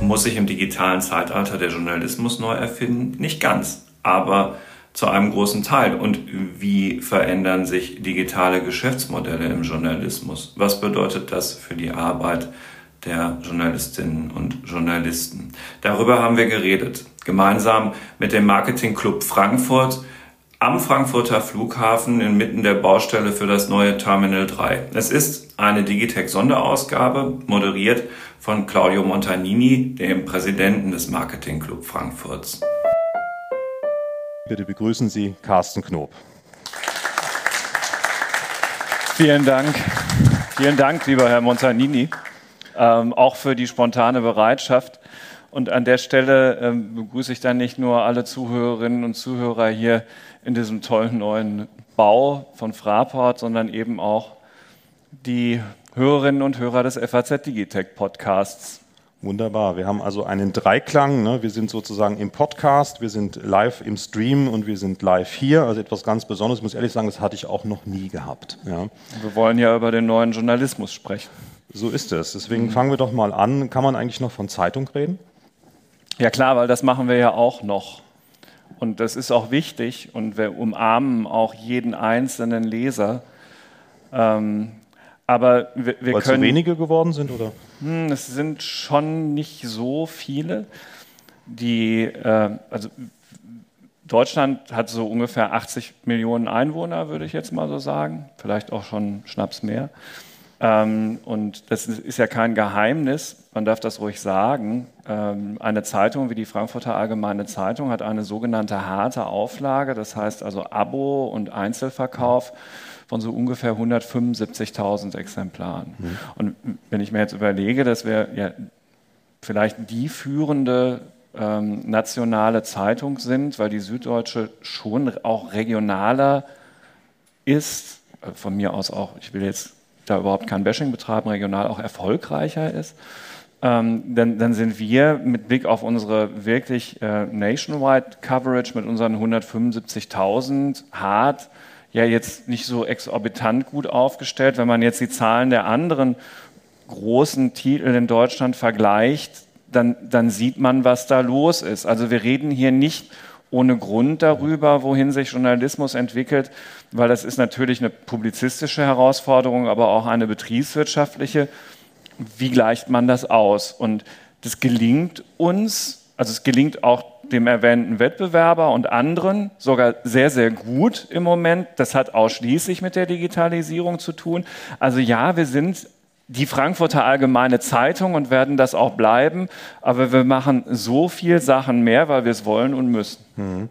Muss sich im digitalen Zeitalter der Journalismus neu erfinden? Nicht ganz, aber zu einem großen Teil. Und wie verändern sich digitale Geschäftsmodelle im Journalismus? Was bedeutet das für die Arbeit der Journalistinnen und Journalisten? Darüber haben wir geredet, gemeinsam mit dem Marketingclub Frankfurt am Frankfurter Flughafen inmitten der Baustelle für das neue Terminal 3. Es ist eine Digitech-Sonderausgabe, moderiert von Claudio Montanini, dem Präsidenten des Marketingclub Frankfurts. Bitte begrüßen Sie Carsten Knob. Vielen Dank. Vielen Dank, lieber Herr Montanini, ähm, auch für die spontane Bereitschaft. Und an der Stelle ähm, begrüße ich dann nicht nur alle Zuhörerinnen und Zuhörer hier in diesem tollen neuen Bau von Fraport, sondern eben auch die Hörerinnen und Hörer des FAZ Digitech Podcasts. Wunderbar. Wir haben also einen Dreiklang. Ne? Wir sind sozusagen im Podcast, wir sind live im Stream und wir sind live hier. Also etwas ganz Besonderes. Ich muss ehrlich sagen, das hatte ich auch noch nie gehabt. Ja. Wir wollen ja über den neuen Journalismus sprechen. So ist es. Deswegen mhm. fangen wir doch mal an. Kann man eigentlich noch von Zeitung reden? Ja klar, weil das machen wir ja auch noch. Und das ist auch wichtig und wir umarmen auch jeden einzelnen Leser. Ähm, aber wir, wir Weil können. Zu wenige geworden sind, oder? Hm, es sind schon nicht so viele. Die, äh, also Deutschland hat so ungefähr 80 Millionen Einwohner, würde ich jetzt mal so sagen. Vielleicht auch schon Schnaps mehr. Ähm, und das ist ja kein Geheimnis, man darf das ruhig sagen. Ähm, eine Zeitung wie die Frankfurter Allgemeine Zeitung hat eine sogenannte harte Auflage, das heißt also Abo und Einzelverkauf von so ungefähr 175.000 Exemplaren. Mhm. Und wenn ich mir jetzt überlege, dass wir ja vielleicht die führende ähm, nationale Zeitung sind, weil die Süddeutsche schon auch regionaler ist, äh, von mir aus auch, ich will jetzt da überhaupt kein Bashing betreiben, regional auch erfolgreicher ist, ähm, dann, dann, sind wir mit Blick auf unsere wirklich äh, nationwide Coverage mit unseren 175.000 hart ja jetzt nicht so exorbitant gut aufgestellt. Wenn man jetzt die Zahlen der anderen großen Titel in Deutschland vergleicht, dann, dann sieht man, was da los ist. Also wir reden hier nicht ohne Grund darüber, wohin sich Journalismus entwickelt, weil das ist natürlich eine publizistische Herausforderung, aber auch eine betriebswirtschaftliche. Wie gleicht man das aus? Und das gelingt uns, also es gelingt auch dem erwähnten Wettbewerber und anderen sogar sehr, sehr gut im Moment. Das hat ausschließlich mit der Digitalisierung zu tun. Also ja, wir sind die Frankfurter Allgemeine Zeitung und werden das auch bleiben. Aber wir machen so viel Sachen mehr, weil wir es wollen und müssen. Mhm.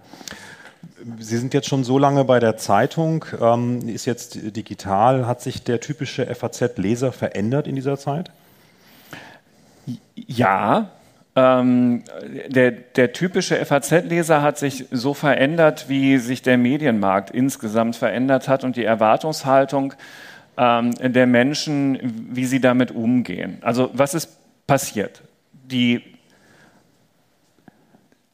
Sie sind jetzt schon so lange bei der Zeitung, ähm, ist jetzt digital. Hat sich der typische FAZ-Leser verändert in dieser Zeit? Ja, ähm, der, der, typische FAZ-Leser hat sich so verändert, wie sich der Medienmarkt insgesamt verändert hat und die Erwartungshaltung ähm, der Menschen, wie sie damit umgehen. Also was ist passiert? Die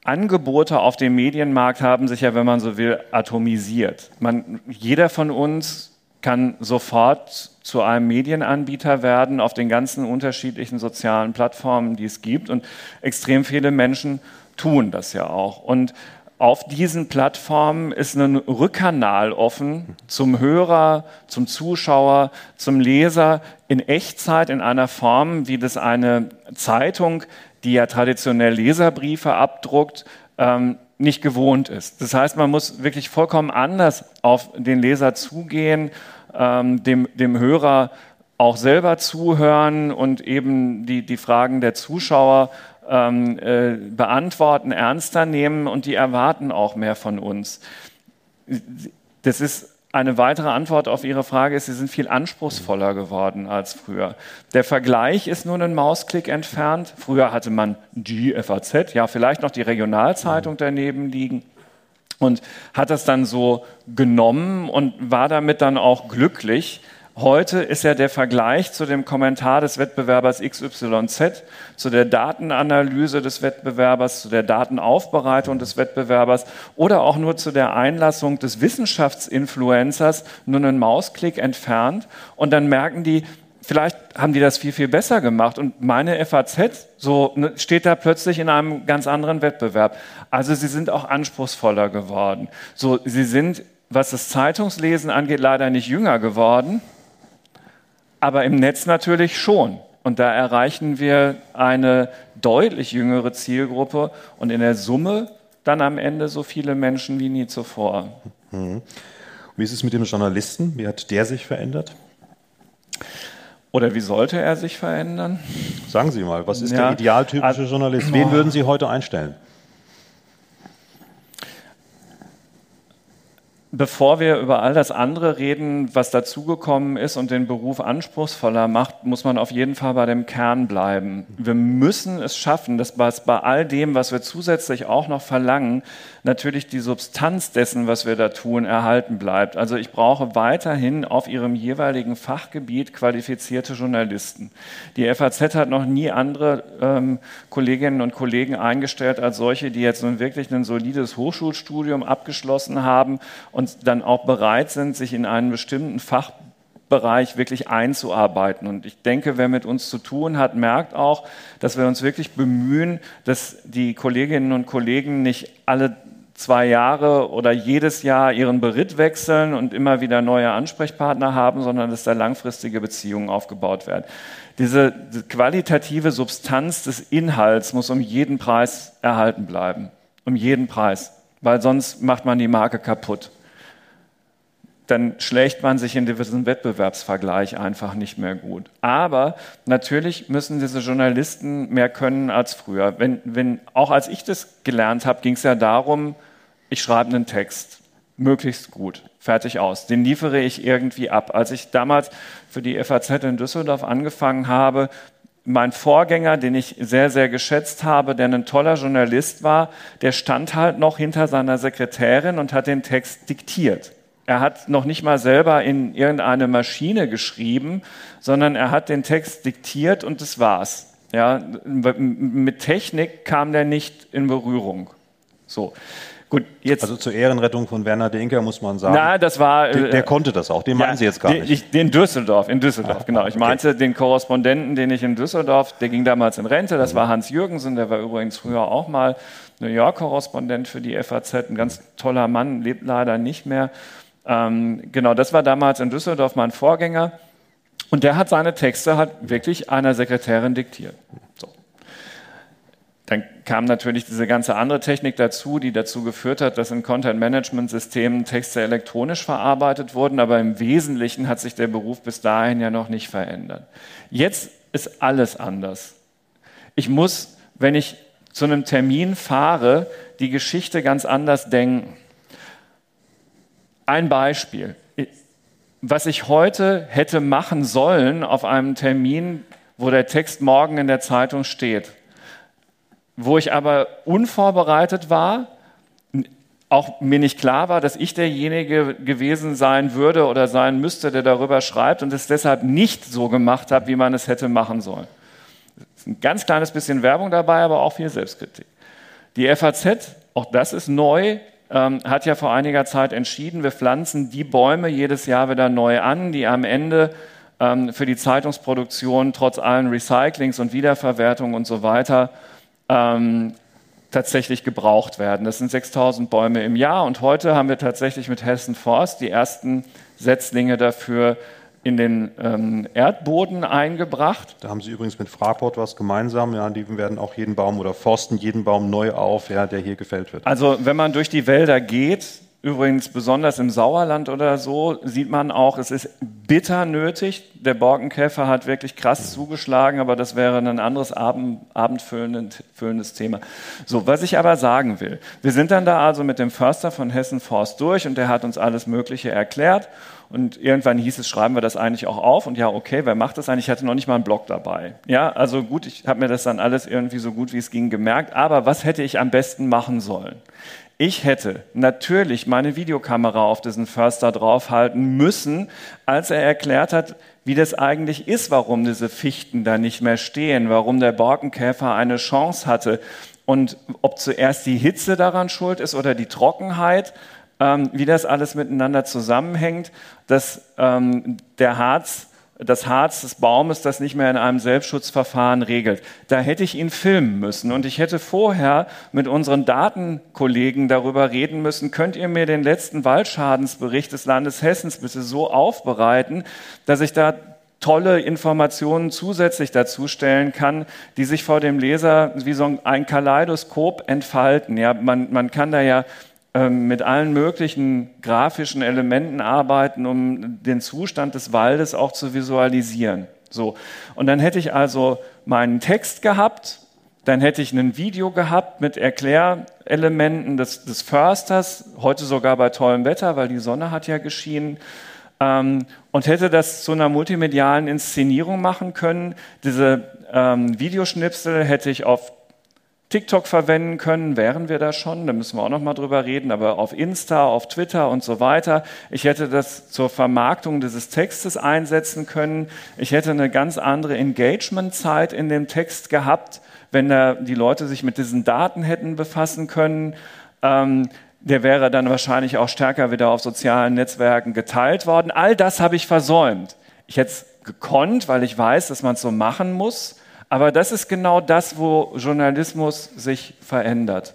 Angebote auf dem Medienmarkt haben sich ja, wenn man so will, atomisiert. Man, jeder von uns kann sofort zu einem Medienanbieter werden auf den ganzen unterschiedlichen sozialen Plattformen, die es gibt. Und extrem viele Menschen tun das ja auch. Und auf diesen Plattformen ist ein Rückkanal offen zum Hörer, zum Zuschauer, zum Leser in Echtzeit in einer Form, wie das eine Zeitung, die ja traditionell Leserbriefe abdruckt, ähm, nicht gewohnt ist. Das heißt, man muss wirklich vollkommen anders auf den Leser zugehen, ähm, dem, dem Hörer auch selber zuhören und eben die, die Fragen der Zuschauer ähm, äh, beantworten, ernster nehmen und die erwarten auch mehr von uns. Das ist eine weitere Antwort auf Ihre Frage ist, sie sind viel anspruchsvoller geworden als früher. Der Vergleich ist nur einen Mausklick entfernt. Früher hatte man die FAZ, ja vielleicht noch die Regionalzeitung daneben liegen und hat das dann so genommen und war damit dann auch glücklich. Heute ist ja der Vergleich zu dem Kommentar des Wettbewerbers XYZ, zu der Datenanalyse des Wettbewerbers, zu der Datenaufbereitung des Wettbewerbers oder auch nur zu der Einlassung des Wissenschaftsinfluencers nur einen Mausklick entfernt. Und dann merken die, vielleicht haben die das viel, viel besser gemacht. Und meine FAZ so, ne, steht da plötzlich in einem ganz anderen Wettbewerb. Also sie sind auch anspruchsvoller geworden. So, sie sind, was das Zeitungslesen angeht, leider nicht jünger geworden, aber im Netz natürlich schon. Und da erreichen wir eine deutlich jüngere Zielgruppe und in der Summe dann am Ende so viele Menschen wie nie zuvor. Mhm. Wie ist es mit dem Journalisten? Wie hat der sich verändert? Oder wie sollte er sich verändern? Sagen Sie mal, was ist ja, der idealtypische also, Journalist? Wen würden Sie heute einstellen? Bevor wir über all das andere reden, was dazugekommen ist und den Beruf anspruchsvoller macht, muss man auf jeden Fall bei dem Kern bleiben. Wir müssen es schaffen, dass bei all dem, was wir zusätzlich auch noch verlangen, natürlich die Substanz dessen, was wir da tun, erhalten bleibt. Also ich brauche weiterhin auf ihrem jeweiligen Fachgebiet qualifizierte Journalisten. Die FAZ hat noch nie andere ähm, Kolleginnen und Kollegen eingestellt als solche, die jetzt nun wirklich ein solides Hochschulstudium abgeschlossen haben und dann auch bereit sind, sich in einen bestimmten Fachbereich wirklich einzuarbeiten. Und ich denke, wer mit uns zu tun hat, merkt auch, dass wir uns wirklich bemühen, dass die Kolleginnen und Kollegen nicht alle zwei Jahre oder jedes Jahr ihren Beritt wechseln und immer wieder neue Ansprechpartner haben, sondern dass da langfristige Beziehungen aufgebaut werden. Diese qualitative Substanz des Inhalts muss um jeden Preis erhalten bleiben. Um jeden Preis. Weil sonst macht man die Marke kaputt dann schlägt man sich in diesem Wettbewerbsvergleich einfach nicht mehr gut. Aber natürlich müssen diese Journalisten mehr können als früher. Wenn, wenn, auch als ich das gelernt habe, ging es ja darum, ich schreibe einen Text, möglichst gut, fertig aus. Den liefere ich irgendwie ab. Als ich damals für die FAZ in Düsseldorf angefangen habe, mein Vorgänger, den ich sehr, sehr geschätzt habe, der ein toller Journalist war, der stand halt noch hinter seiner Sekretärin und hat den Text diktiert. Er hat noch nicht mal selber in irgendeine Maschine geschrieben, sondern er hat den Text diktiert und das war's. Ja, mit Technik kam der nicht in Berührung. So. Gut, jetzt also zur Ehrenrettung von Werner Denker muss man sagen. Na, das war. Der, der äh, konnte das auch. Den ja, meinen Sie jetzt gar den, nicht. Ich, den Düsseldorf, in Düsseldorf, ah, genau. Ich okay. meinte den Korrespondenten, den ich in Düsseldorf, der ging damals in Rente. Das mhm. war Hans Jürgensen, der war übrigens früher auch mal New York-Korrespondent für die FAZ. Ein ganz toller Mann, lebt leider nicht mehr. Ähm, genau, das war damals in Düsseldorf mein Vorgänger. Und der hat seine Texte halt wirklich einer Sekretärin diktiert. So. Dann kam natürlich diese ganze andere Technik dazu, die dazu geführt hat, dass in Content-Management-Systemen Texte elektronisch verarbeitet wurden, aber im Wesentlichen hat sich der Beruf bis dahin ja noch nicht verändert. Jetzt ist alles anders. Ich muss, wenn ich zu einem Termin fahre, die Geschichte ganz anders denken. Ein Beispiel. Was ich heute hätte machen sollen auf einem Termin, wo der Text morgen in der Zeitung steht, wo ich aber unvorbereitet war, auch mir nicht klar war, dass ich derjenige gewesen sein würde oder sein müsste, der darüber schreibt und es deshalb nicht so gemacht habe, wie man es hätte machen sollen. Ein ganz kleines bisschen Werbung dabei, aber auch viel Selbstkritik. Die FAZ, auch das ist neu, ähm, hat ja vor einiger Zeit entschieden, wir pflanzen die Bäume jedes Jahr wieder neu an, die am Ende ähm, für die Zeitungsproduktion trotz allen Recyclings und Wiederverwertung und so weiter ähm, tatsächlich gebraucht werden. Das sind 6000 Bäume im Jahr und heute haben wir tatsächlich mit Hessen Forst die ersten Setzlinge dafür in den ähm, Erdboden eingebracht. Da haben Sie übrigens mit Fraport was gemeinsam. Ja, die werden auch jeden Baum oder forsten jeden Baum neu auf, ja, der hier gefällt wird. Also wenn man durch die Wälder geht, Übrigens besonders im Sauerland oder so sieht man auch, es ist bitter nötig. Der Borkenkäfer hat wirklich krass zugeschlagen, aber das wäre ein anderes Abend, abendfüllendes Thema. So, was ich aber sagen will, wir sind dann da also mit dem Förster von Hessen Forst durch und der hat uns alles Mögliche erklärt. Und irgendwann hieß es, schreiben wir das eigentlich auch auf. Und ja, okay, wer macht das eigentlich? Ich hatte noch nicht mal einen Blog dabei. Ja, also gut, ich habe mir das dann alles irgendwie so gut wie es ging gemerkt. Aber was hätte ich am besten machen sollen? Ich hätte natürlich meine Videokamera auf diesen Förster draufhalten müssen, als er erklärt hat, wie das eigentlich ist, warum diese Fichten da nicht mehr stehen, warum der Borkenkäfer eine Chance hatte. Und ob zuerst die Hitze daran schuld ist oder die Trockenheit, ähm, wie das alles miteinander zusammenhängt, dass ähm, der Harz das Harz des Baumes das nicht mehr in einem Selbstschutzverfahren regelt. Da hätte ich ihn filmen müssen und ich hätte vorher mit unseren Datenkollegen darüber reden müssen, könnt ihr mir den letzten Waldschadensbericht des Landes Hessens bitte so aufbereiten, dass ich da tolle Informationen zusätzlich dazu stellen kann, die sich vor dem Leser wie so ein Kaleidoskop entfalten. Ja, man, man kann da ja mit allen möglichen grafischen Elementen arbeiten, um den Zustand des Waldes auch zu visualisieren. So. Und dann hätte ich also meinen Text gehabt, dann hätte ich ein Video gehabt mit Erklärelementen des, des Försters, heute sogar bei tollem Wetter, weil die Sonne hat ja geschienen, ähm, und hätte das zu einer multimedialen Inszenierung machen können. Diese ähm, Videoschnipsel hätte ich auf TikTok verwenden können, wären wir da schon, da müssen wir auch noch mal drüber reden, aber auf Insta, auf Twitter und so weiter. Ich hätte das zur Vermarktung dieses Textes einsetzen können. Ich hätte eine ganz andere Engagement-Zeit in dem Text gehabt, wenn da die Leute sich mit diesen Daten hätten befassen können. Ähm, der wäre dann wahrscheinlich auch stärker wieder auf sozialen Netzwerken geteilt worden. All das habe ich versäumt. Ich hätte es gekonnt, weil ich weiß, dass man es so machen muss. Aber das ist genau das, wo Journalismus sich verändert.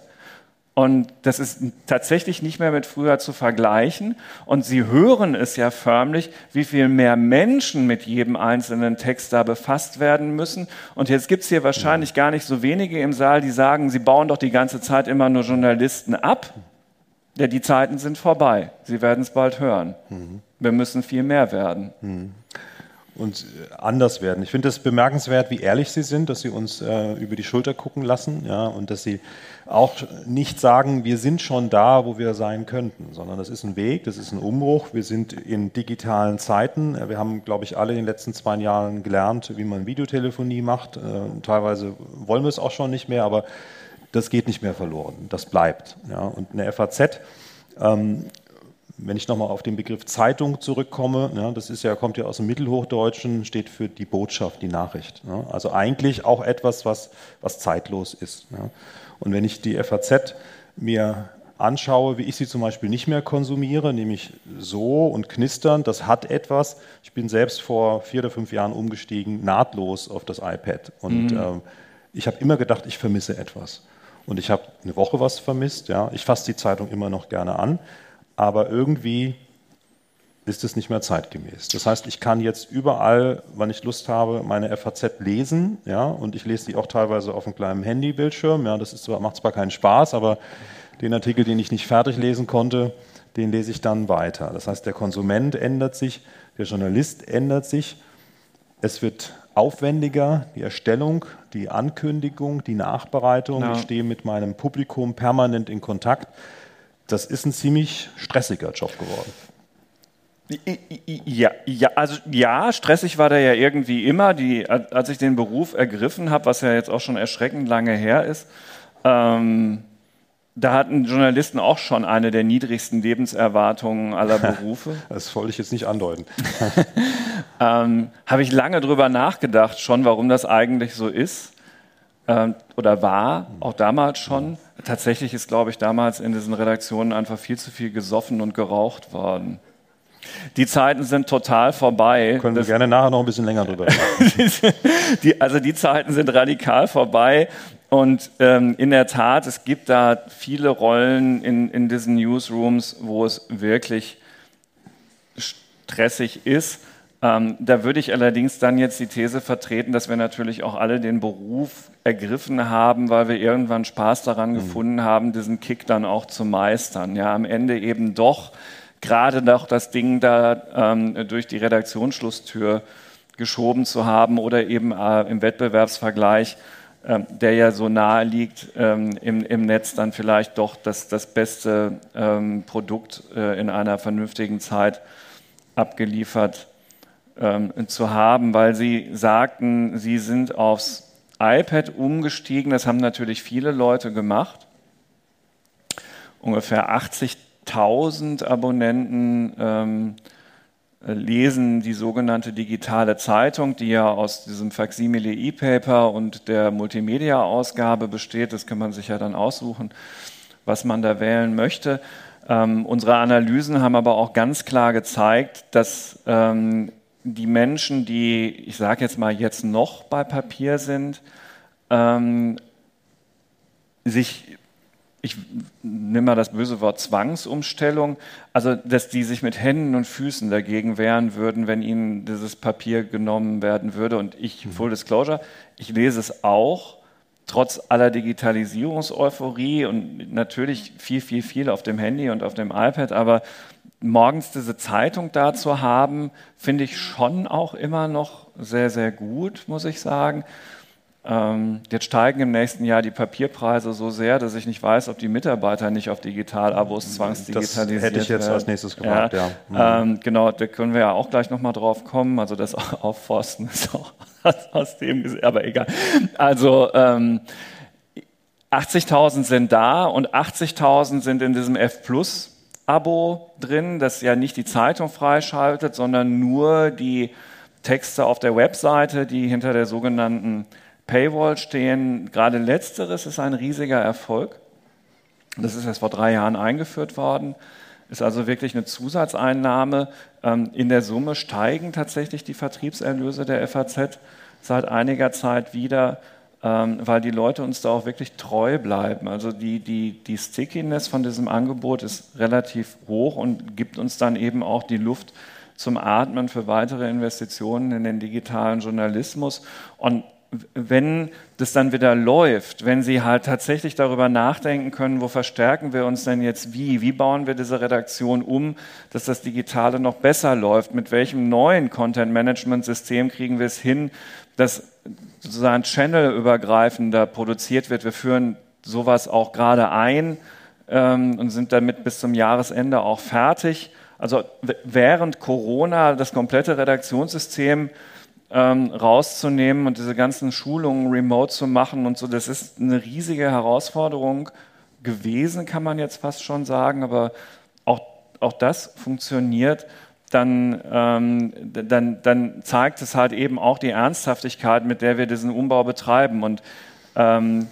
Und das ist tatsächlich nicht mehr mit früher zu vergleichen. Und Sie hören es ja förmlich, wie viel mehr Menschen mit jedem einzelnen Text da befasst werden müssen. Und jetzt gibt es hier wahrscheinlich gar nicht so wenige im Saal, die sagen, Sie bauen doch die ganze Zeit immer nur Journalisten ab. Ja, die Zeiten sind vorbei. Sie werden es bald hören. Mhm. Wir müssen viel mehr werden. Mhm und äh, anders werden. Ich finde es bemerkenswert, wie ehrlich Sie sind, dass Sie uns äh, über die Schulter gucken lassen ja, und dass Sie auch nicht sagen, wir sind schon da, wo wir sein könnten, sondern das ist ein Weg, das ist ein Umbruch. Wir sind in digitalen Zeiten. Wir haben, glaube ich, alle in den letzten zwei Jahren gelernt, wie man Videotelefonie macht. Äh, teilweise wollen wir es auch schon nicht mehr, aber das geht nicht mehr verloren. Das bleibt. Ja. Und eine FAZ ähm, wenn ich nochmal auf den Begriff Zeitung zurückkomme, ja, das ist ja, kommt ja aus dem Mittelhochdeutschen, steht für die Botschaft, die Nachricht. Ja. Also eigentlich auch etwas, was, was zeitlos ist. Ja. Und wenn ich die FAZ mir anschaue, wie ich sie zum Beispiel nicht mehr konsumiere, nämlich so und knistern, das hat etwas. Ich bin selbst vor vier oder fünf Jahren umgestiegen, nahtlos auf das iPad. Und mhm. ähm, ich habe immer gedacht, ich vermisse etwas. Und ich habe eine Woche was vermisst. Ja. Ich fasse die Zeitung immer noch gerne an aber irgendwie ist es nicht mehr zeitgemäß. Das heißt, ich kann jetzt überall, wann ich Lust habe, meine FAZ lesen, ja, und ich lese die auch teilweise auf einem kleinen Handybildschirm. Ja, das ist zwar, macht zwar keinen Spaß, aber den Artikel, den ich nicht fertig lesen konnte, den lese ich dann weiter. Das heißt, der Konsument ändert sich, der Journalist ändert sich. Es wird aufwendiger, die Erstellung, die Ankündigung, die Nachbereitung. Ja. Ich stehe mit meinem Publikum permanent in Kontakt das ist ein ziemlich stressiger Job geworden. Ja, ja, also ja, stressig war der ja irgendwie immer. Die, als ich den Beruf ergriffen habe, was ja jetzt auch schon erschreckend lange her ist, ähm, da hatten Journalisten auch schon eine der niedrigsten Lebenserwartungen aller Berufe. das wollte ich jetzt nicht andeuten. ähm, habe ich lange drüber nachgedacht, schon, warum das eigentlich so ist ähm, oder war, auch damals schon tatsächlich ist, glaube ich, damals in diesen Redaktionen einfach viel zu viel gesoffen und geraucht worden. Die Zeiten sind total vorbei. Können wir das, gerne nachher noch ein bisschen länger drüber reden. die, also die Zeiten sind radikal vorbei. Und ähm, in der Tat, es gibt da viele Rollen in, in diesen Newsrooms, wo es wirklich stressig ist. Ähm, da würde ich allerdings dann jetzt die These vertreten, dass wir natürlich auch alle den Beruf ergriffen haben, weil wir irgendwann Spaß daran mhm. gefunden haben, diesen Kick dann auch zu meistern. Ja, am Ende eben doch gerade noch das Ding da ähm, durch die Redaktionsschlusstür geschoben zu haben oder eben äh, im Wettbewerbsvergleich, äh, der ja so nahe liegt, ähm, im, im, Netz dann vielleicht doch das, das beste ähm, Produkt äh, in einer vernünftigen Zeit abgeliefert ähm, zu haben, weil Sie sagten, Sie sind aufs iPad umgestiegen. Das haben natürlich viele Leute gemacht. Ungefähr 80.000 Abonnenten ähm, lesen die sogenannte digitale Zeitung, die ja aus diesem Faximile E-Paper und der Multimedia-Ausgabe besteht. Das kann man sich ja dann aussuchen, was man da wählen möchte. Ähm, unsere Analysen haben aber auch ganz klar gezeigt, dass ähm, die Menschen, die, ich sage jetzt mal, jetzt noch bei Papier sind, ähm, sich, ich nehme mal das böse Wort Zwangsumstellung, also dass die sich mit Händen und Füßen dagegen wehren würden, wenn ihnen dieses Papier genommen werden würde. Und ich, mhm. Full Disclosure, ich lese es auch, trotz aller Digitalisierungseuphorie und natürlich viel, viel, viel auf dem Handy und auf dem iPad, aber morgens diese Zeitung da zu haben, finde ich schon auch immer noch sehr, sehr gut, muss ich sagen. Ähm, jetzt steigen im nächsten Jahr die Papierpreise so sehr, dass ich nicht weiß, ob die Mitarbeiter nicht auf Digitalabos zwangsdigitalisiert werden. Das hätte ich jetzt werden. als nächstes gefragt, ja. ja. Mhm. Ähm, genau, da können wir ja auch gleich nochmal drauf kommen. Also das Aufforsten ist auch aus dem, aber egal. Also ähm, 80.000 sind da und 80.000 sind in diesem F Plus Abo drin, das ja nicht die Zeitung freischaltet, sondern nur die Texte auf der Webseite, die hinter der sogenannten Paywall stehen. Gerade letzteres ist ein riesiger Erfolg. Das ist erst vor drei Jahren eingeführt worden. Ist also wirklich eine Zusatzeinnahme. Ähm, in der Summe steigen tatsächlich die Vertriebserlöse der FAZ seit einiger Zeit wieder ähm, weil die Leute uns da auch wirklich treu bleiben. Also die, die, die Stickiness von diesem Angebot ist relativ hoch und gibt uns dann eben auch die Luft zum Atmen für weitere Investitionen in den digitalen Journalismus. Und wenn das dann wieder läuft, wenn Sie halt tatsächlich darüber nachdenken können, wo verstärken wir uns denn jetzt wie, wie bauen wir diese Redaktion um, dass das Digitale noch besser läuft, mit welchem neuen Content-Management-System kriegen wir es hin, dass sozusagen channelübergreifender produziert wird. Wir führen sowas auch gerade ein ähm, und sind damit bis zum Jahresende auch fertig. Also während Corona das komplette Redaktionssystem ähm, rauszunehmen und diese ganzen Schulungen remote zu machen und so, das ist eine riesige Herausforderung gewesen, kann man jetzt fast schon sagen, aber auch, auch das funktioniert dann, ähm, dann, dann zeigt es halt eben auch die Ernsthaftigkeit, mit der wir diesen Umbau betreiben. Und ähm,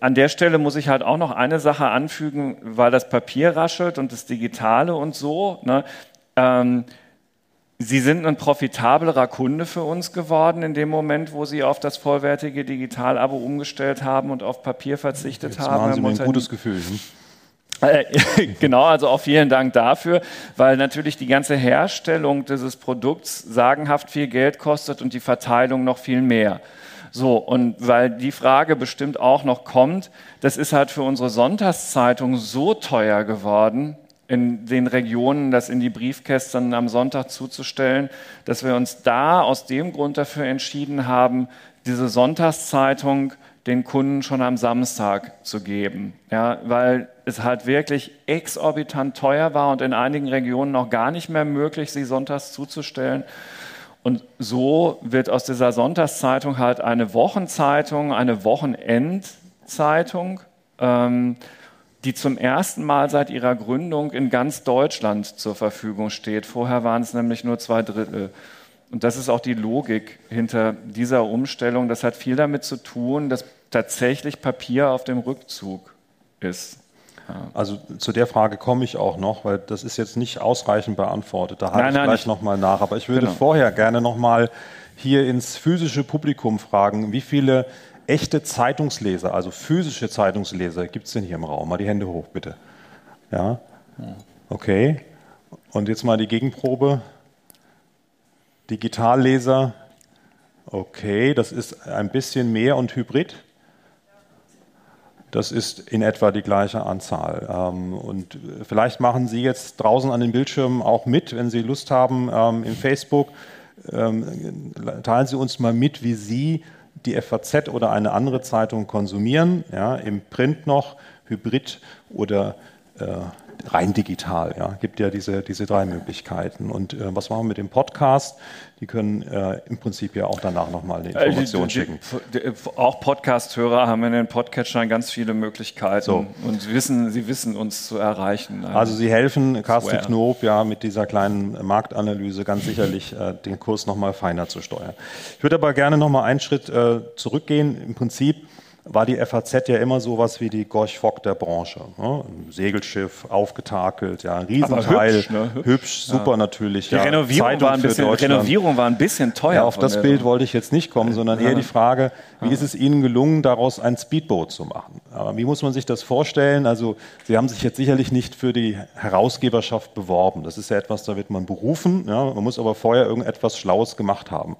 an der Stelle muss ich halt auch noch eine Sache anfügen, weil das Papier raschelt und das Digitale und so. Ne? Ähm, Sie sind ein profitablerer Kunde für uns geworden in dem Moment, wo Sie auf das vollwertige Digital-Abo umgestellt haben und auf Papier verzichtet Jetzt haben. Machen Sie mir ein gutes Gefühl. Hm? Äh, genau, also auch vielen Dank dafür, weil natürlich die ganze Herstellung dieses Produkts sagenhaft viel Geld kostet und die Verteilung noch viel mehr. So, und weil die Frage bestimmt auch noch kommt, das ist halt für unsere Sonntagszeitung so teuer geworden, in den Regionen das in die Briefkästen am Sonntag zuzustellen, dass wir uns da aus dem Grund dafür entschieden haben, diese Sonntagszeitung den Kunden schon am Samstag zu geben. Ja, weil es halt wirklich exorbitant teuer war und in einigen Regionen noch gar nicht mehr möglich, sie sonntags zuzustellen. Und so wird aus dieser Sonntagszeitung halt eine Wochenzeitung, eine Wochenendzeitung, ähm, die zum ersten Mal seit ihrer Gründung in ganz Deutschland zur Verfügung steht. Vorher waren es nämlich nur zwei Drittel. Und das ist auch die Logik hinter dieser Umstellung. Das hat viel damit zu tun, dass tatsächlich Papier auf dem Rückzug ist. Also zu der Frage komme ich auch noch, weil das ist jetzt nicht ausreichend beantwortet. Da halte ich gleich nochmal nach. Aber ich würde genau. vorher gerne nochmal hier ins physische Publikum fragen, wie viele echte Zeitungsleser, also physische Zeitungsleser, gibt es denn hier im Raum? Mal die Hände hoch, bitte. Ja? Okay. Und jetzt mal die Gegenprobe. Digitalleser, okay, das ist ein bisschen mehr und Hybrid. Das ist in etwa die gleiche Anzahl. Ähm, und vielleicht machen Sie jetzt draußen an den Bildschirmen auch mit, wenn Sie Lust haben, ähm, im Facebook. Ähm, teilen Sie uns mal mit, wie Sie die FAZ oder eine andere Zeitung konsumieren, ja, im Print noch, Hybrid oder äh, rein digital. Ja, gibt ja diese, diese drei Möglichkeiten. Und äh, was machen wir mit dem Podcast? Die können äh, im Prinzip ja auch danach nochmal eine äh, Information schicken. Die, die, auch Podcast-Hörer haben in den Podcatchern ganz viele Möglichkeiten so. und sie wissen, sie wissen uns zu erreichen. Also Sie helfen Carsten Knob ja mit dieser kleinen Marktanalyse ganz sicherlich äh, den Kurs nochmal feiner zu steuern. Ich würde aber gerne nochmal einen Schritt äh, zurückgehen. Im Prinzip war die FAZ ja immer sowas wie die Gorch Fock der Branche. Ne? Ein Segelschiff, aufgetakelt, ja, ein Riesenteil. Hübsch, ne? hübsch, hübsch, super ja. natürlich. Die ja. Renovierung, war ein bisschen, Renovierung war ein bisschen teuer. Ja, auf das Bild wollte ich jetzt nicht kommen, sondern eher die Frage, wie ist es Ihnen gelungen, daraus ein Speedboot zu machen? Aber wie muss man sich das vorstellen? Also Sie haben sich jetzt sicherlich nicht für die Herausgeberschaft beworben. Das ist ja etwas, da wird man berufen. Ja? Man muss aber vorher irgendetwas Schlaues gemacht haben.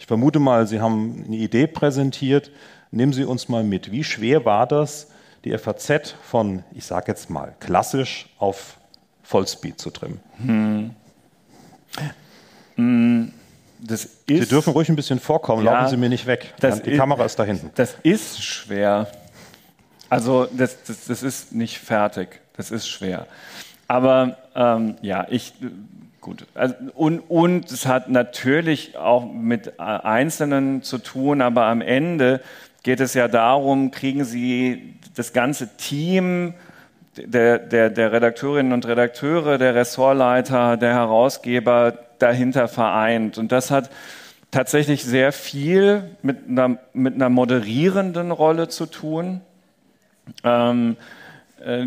Ich vermute mal, Sie haben eine Idee präsentiert, Nehmen Sie uns mal mit. Wie schwer war das, die FAZ von, ich sage jetzt mal, klassisch auf Vollspeed zu trimmen? Hm. hm. Sie dürfen ruhig ein bisschen vorkommen, ja, laufen Sie mir nicht weg. die ist, Kamera ist da hinten. Das ist schwer. Also das, das, das ist nicht fertig. Das ist schwer. Aber ähm, ja, ich gut. Also, und, und es hat natürlich auch mit Einzelnen zu tun, aber am Ende geht es ja darum, kriegen Sie das ganze Team der, der, der Redakteurinnen und Redakteure, der Ressortleiter, der Herausgeber dahinter vereint. Und das hat tatsächlich sehr viel mit einer, mit einer moderierenden Rolle zu tun. Ähm, äh,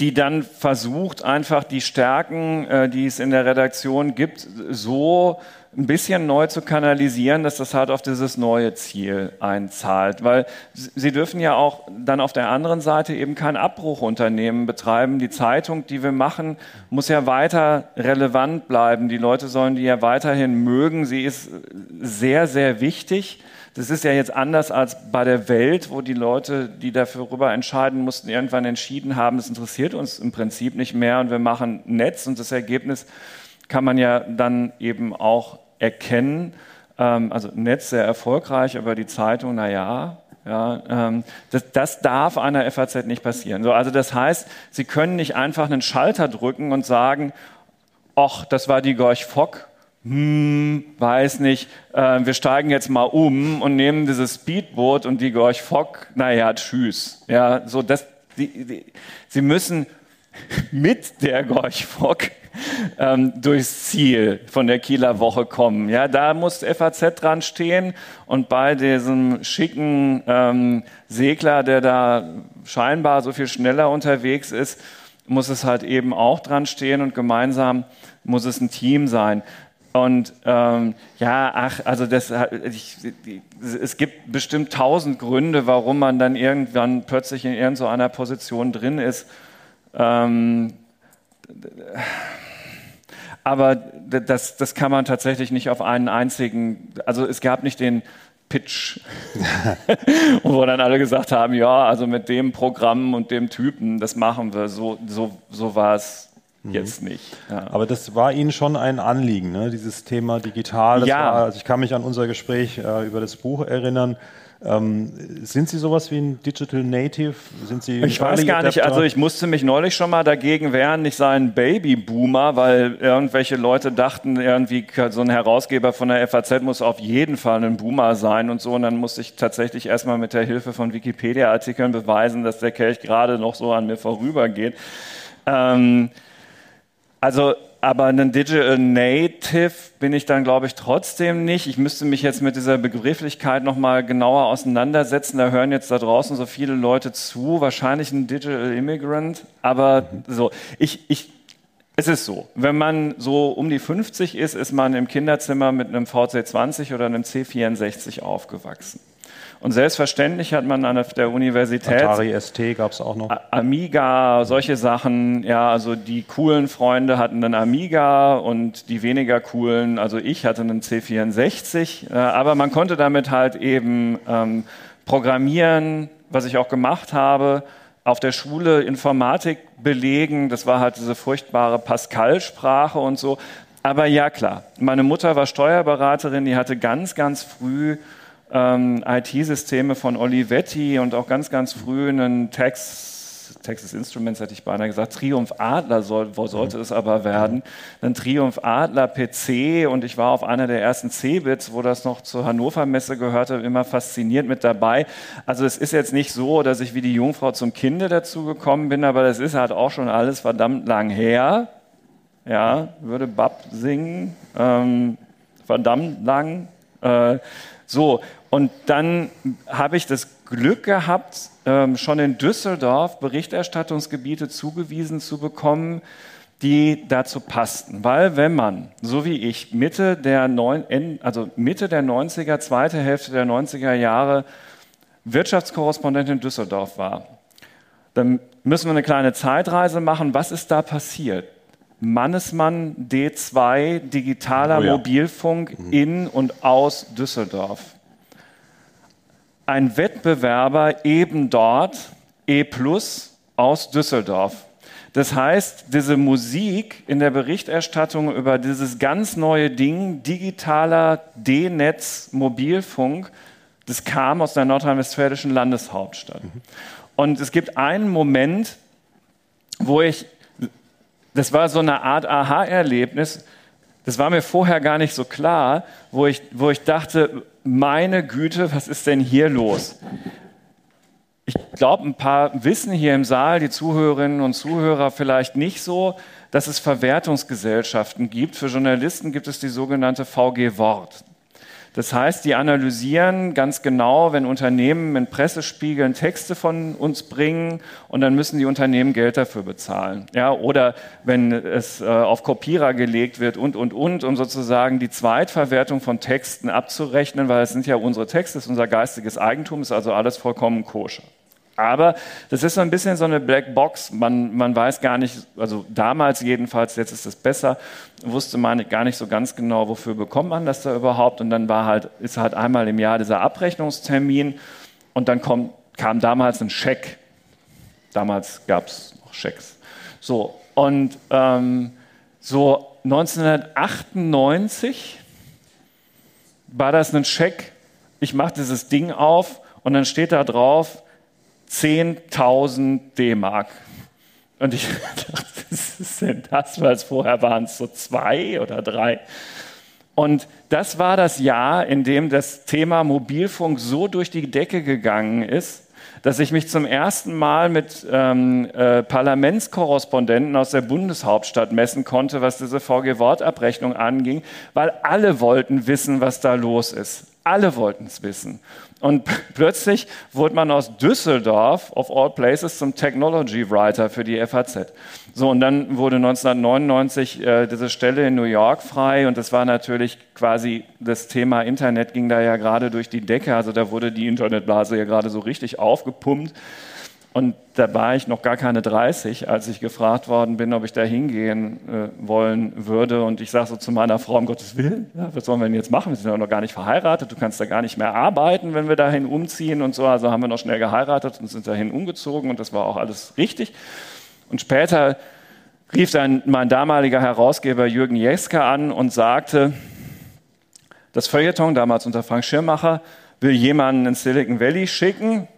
die dann versucht, einfach die Stärken, äh, die es in der Redaktion gibt, so ein bisschen neu zu kanalisieren, dass das halt auf dieses neue Ziel einzahlt. Weil sie dürfen ja auch dann auf der anderen Seite eben kein Abbruchunternehmen betreiben. Die Zeitung, die wir machen, muss ja weiter relevant bleiben. Die Leute sollen die ja weiterhin mögen. Sie ist sehr, sehr wichtig. Das ist ja jetzt anders als bei der Welt, wo die Leute, die darüber entscheiden mussten, irgendwann entschieden haben, das interessiert uns im Prinzip nicht mehr und wir machen Netz und das Ergebnis kann man ja dann eben auch erkennen. Ähm, also Netz sehr erfolgreich, aber die Zeitung, naja, ja, ähm, das, das, darf einer FAZ nicht passieren. So, also das heißt, Sie können nicht einfach einen Schalter drücken und sagen, ach, das war die Gorch Fock hm, weiß nicht, äh, wir steigen jetzt mal um und nehmen dieses Speedboot und die Gorch Fock, naja, tschüss. Ja, so das, die, die, sie müssen mit der Gorch Fock ähm, durchs Ziel von der Kieler Woche kommen. Ja, da muss FAZ dran stehen und bei diesem schicken ähm, Segler, der da scheinbar so viel schneller unterwegs ist, muss es halt eben auch dran stehen und gemeinsam muss es ein Team sein. Und ähm, ja, ach, also das, ich, es gibt bestimmt tausend Gründe, warum man dann irgendwann plötzlich in irgendeiner Position drin ist. Ähm, aber das, das kann man tatsächlich nicht auf einen einzigen, also es gab nicht den Pitch, wo dann alle gesagt haben, ja, also mit dem Programm und dem Typen, das machen wir, so, so, so war es Mhm. Jetzt nicht. Ja. Aber das war Ihnen schon ein Anliegen, ne? dieses Thema digital. ja. War, also ich kann mich an unser Gespräch äh, über das Buch erinnern. Ähm, sind Sie sowas wie ein Digital Native? Sind Sie ich weiß gar nicht. Also ich musste mich neulich schon mal dagegen wehren, ich sei ein Babyboomer, weil irgendwelche Leute dachten, irgendwie so ein Herausgeber von der FAZ muss auf jeden Fall ein Boomer sein und so. Und dann musste ich tatsächlich erstmal mit der Hilfe von Wikipedia-Artikeln beweisen, dass der Kelch gerade noch so an mir vorübergeht. Ähm, also, aber ein Digital Native bin ich dann, glaube ich, trotzdem nicht. Ich müsste mich jetzt mit dieser Begrifflichkeit nochmal genauer auseinandersetzen. Da hören jetzt da draußen so viele Leute zu. Wahrscheinlich ein Digital Immigrant. Aber so, ich, ich, es ist so, wenn man so um die 50 ist, ist man im Kinderzimmer mit einem VC20 oder einem C64 aufgewachsen. Und selbstverständlich hat man an der Universität. Atari ST gab es auch noch. Amiga, solche Sachen. Ja, also die coolen Freunde hatten einen Amiga und die weniger coolen, also ich hatte einen C64. Äh, aber man konnte damit halt eben ähm, programmieren, was ich auch gemacht habe. Auf der Schule Informatik belegen, das war halt diese furchtbare Pascal-Sprache und so. Aber ja, klar, meine Mutter war Steuerberaterin, die hatte ganz, ganz früh ähm, IT-Systeme von Olivetti und auch ganz, ganz früh einen Text Texas Instruments hätte ich beinahe gesagt, Triumph Adler soll, wo sollte es aber werden. Dann Triumph Adler PC und ich war auf einer der ersten C-Bits, wo das noch zur Hannover Messe gehörte, immer fasziniert mit dabei. Also es ist jetzt nicht so, dass ich wie die Jungfrau zum Kinde dazu gekommen bin, aber das ist halt auch schon alles verdammt lang her. Ja, würde Bab singen. Ähm, verdammt lang. Äh, so, Und dann habe ich das Glück gehabt, ähm, schon in Düsseldorf Berichterstattungsgebiete zugewiesen zu bekommen, die dazu passten. Weil wenn man, so wie ich, Mitte der, neun, also Mitte der 90er, zweite Hälfte der 90er Jahre Wirtschaftskorrespondent in Düsseldorf war, dann müssen wir eine kleine Zeitreise machen. Was ist da passiert? Mannesmann D2 digitaler oh ja. Mobilfunk mhm. in und aus Düsseldorf. Ein Wettbewerber eben dort, E Plus aus Düsseldorf. Das heißt, diese Musik in der Berichterstattung über dieses ganz neue Ding, digitaler D-Netz Mobilfunk, das kam aus der nordrhein-westfälischen Landeshauptstadt. Mhm. Und es gibt einen Moment, wo ich, das war so eine Art Aha-Erlebnis, das war mir vorher gar nicht so klar, wo ich, wo ich dachte, meine Güte, was ist denn hier los? ich glaube, ein paar wissen hier im Saal, die Zuhörerinnen und Zuhörer vielleicht nicht so, dass es Verwertungsgesellschaften gibt. Für Journalisten gibt es die sogenannte VG Wort. Das heißt, die analysieren ganz genau, wenn Unternehmen in Pressespiegeln Texte von uns bringen und dann müssen die Unternehmen Geld dafür bezahlen. Ja, oder wenn es äh, auf Kopierer gelegt wird und, und, und, um sozusagen die Zweitverwertung von Texten abzurechnen, weil es sind ja unsere Texte, es ist unser geistiges Eigentum, ist also alles vollkommen koscher. Aber das ist so ein bisschen so eine Black Box. Man, man weiß gar nicht, also damals jedenfalls, jetzt ist es besser, wusste man gar nicht so ganz genau, wofür bekommt man das da überhaupt. Und dann war halt, ist halt einmal im Jahr dieser Abrechnungstermin und dann kommt, kam damals ein Scheck. Damals gab es noch Schecks. So, und ähm, so 1998 war das ein Scheck. Ich mache dieses Ding auf und dann steht da drauf, 10.000 D-Mark. Und ich dachte, was ist denn das? Weil es vorher waren es so zwei oder drei. Und das war das Jahr, in dem das Thema Mobilfunk so durch die Decke gegangen ist, dass ich mich zum ersten Mal mit ähm, äh, Parlamentskorrespondenten aus der Bundeshauptstadt messen konnte, was diese VG-Wortabrechnung anging, weil alle wollten wissen, was da los ist. Alle wollten es wissen. Und plötzlich wurde man aus Düsseldorf, of all places, zum Technology Writer für die FAZ. So, und dann wurde 1999 äh, diese Stelle in New York frei und das war natürlich quasi, das Thema Internet ging da ja gerade durch die Decke, also da wurde die Internetblase ja gerade so richtig aufgepumpt. Und da war ich noch gar keine 30, als ich gefragt worden bin, ob ich da hingehen äh, wollen würde. Und ich sage so zu meiner Frau, um Gottes Willen, ja, was sollen wir denn jetzt machen? Wir sind ja noch gar nicht verheiratet, du kannst da gar nicht mehr arbeiten, wenn wir dahin umziehen und so. Also haben wir noch schnell geheiratet und sind dahin umgezogen und das war auch alles richtig. Und später rief dann mein damaliger Herausgeber Jürgen Jeske an und sagte, das Feuilleton, damals unter Frank Schirmacher, will jemanden in Silicon Valley schicken,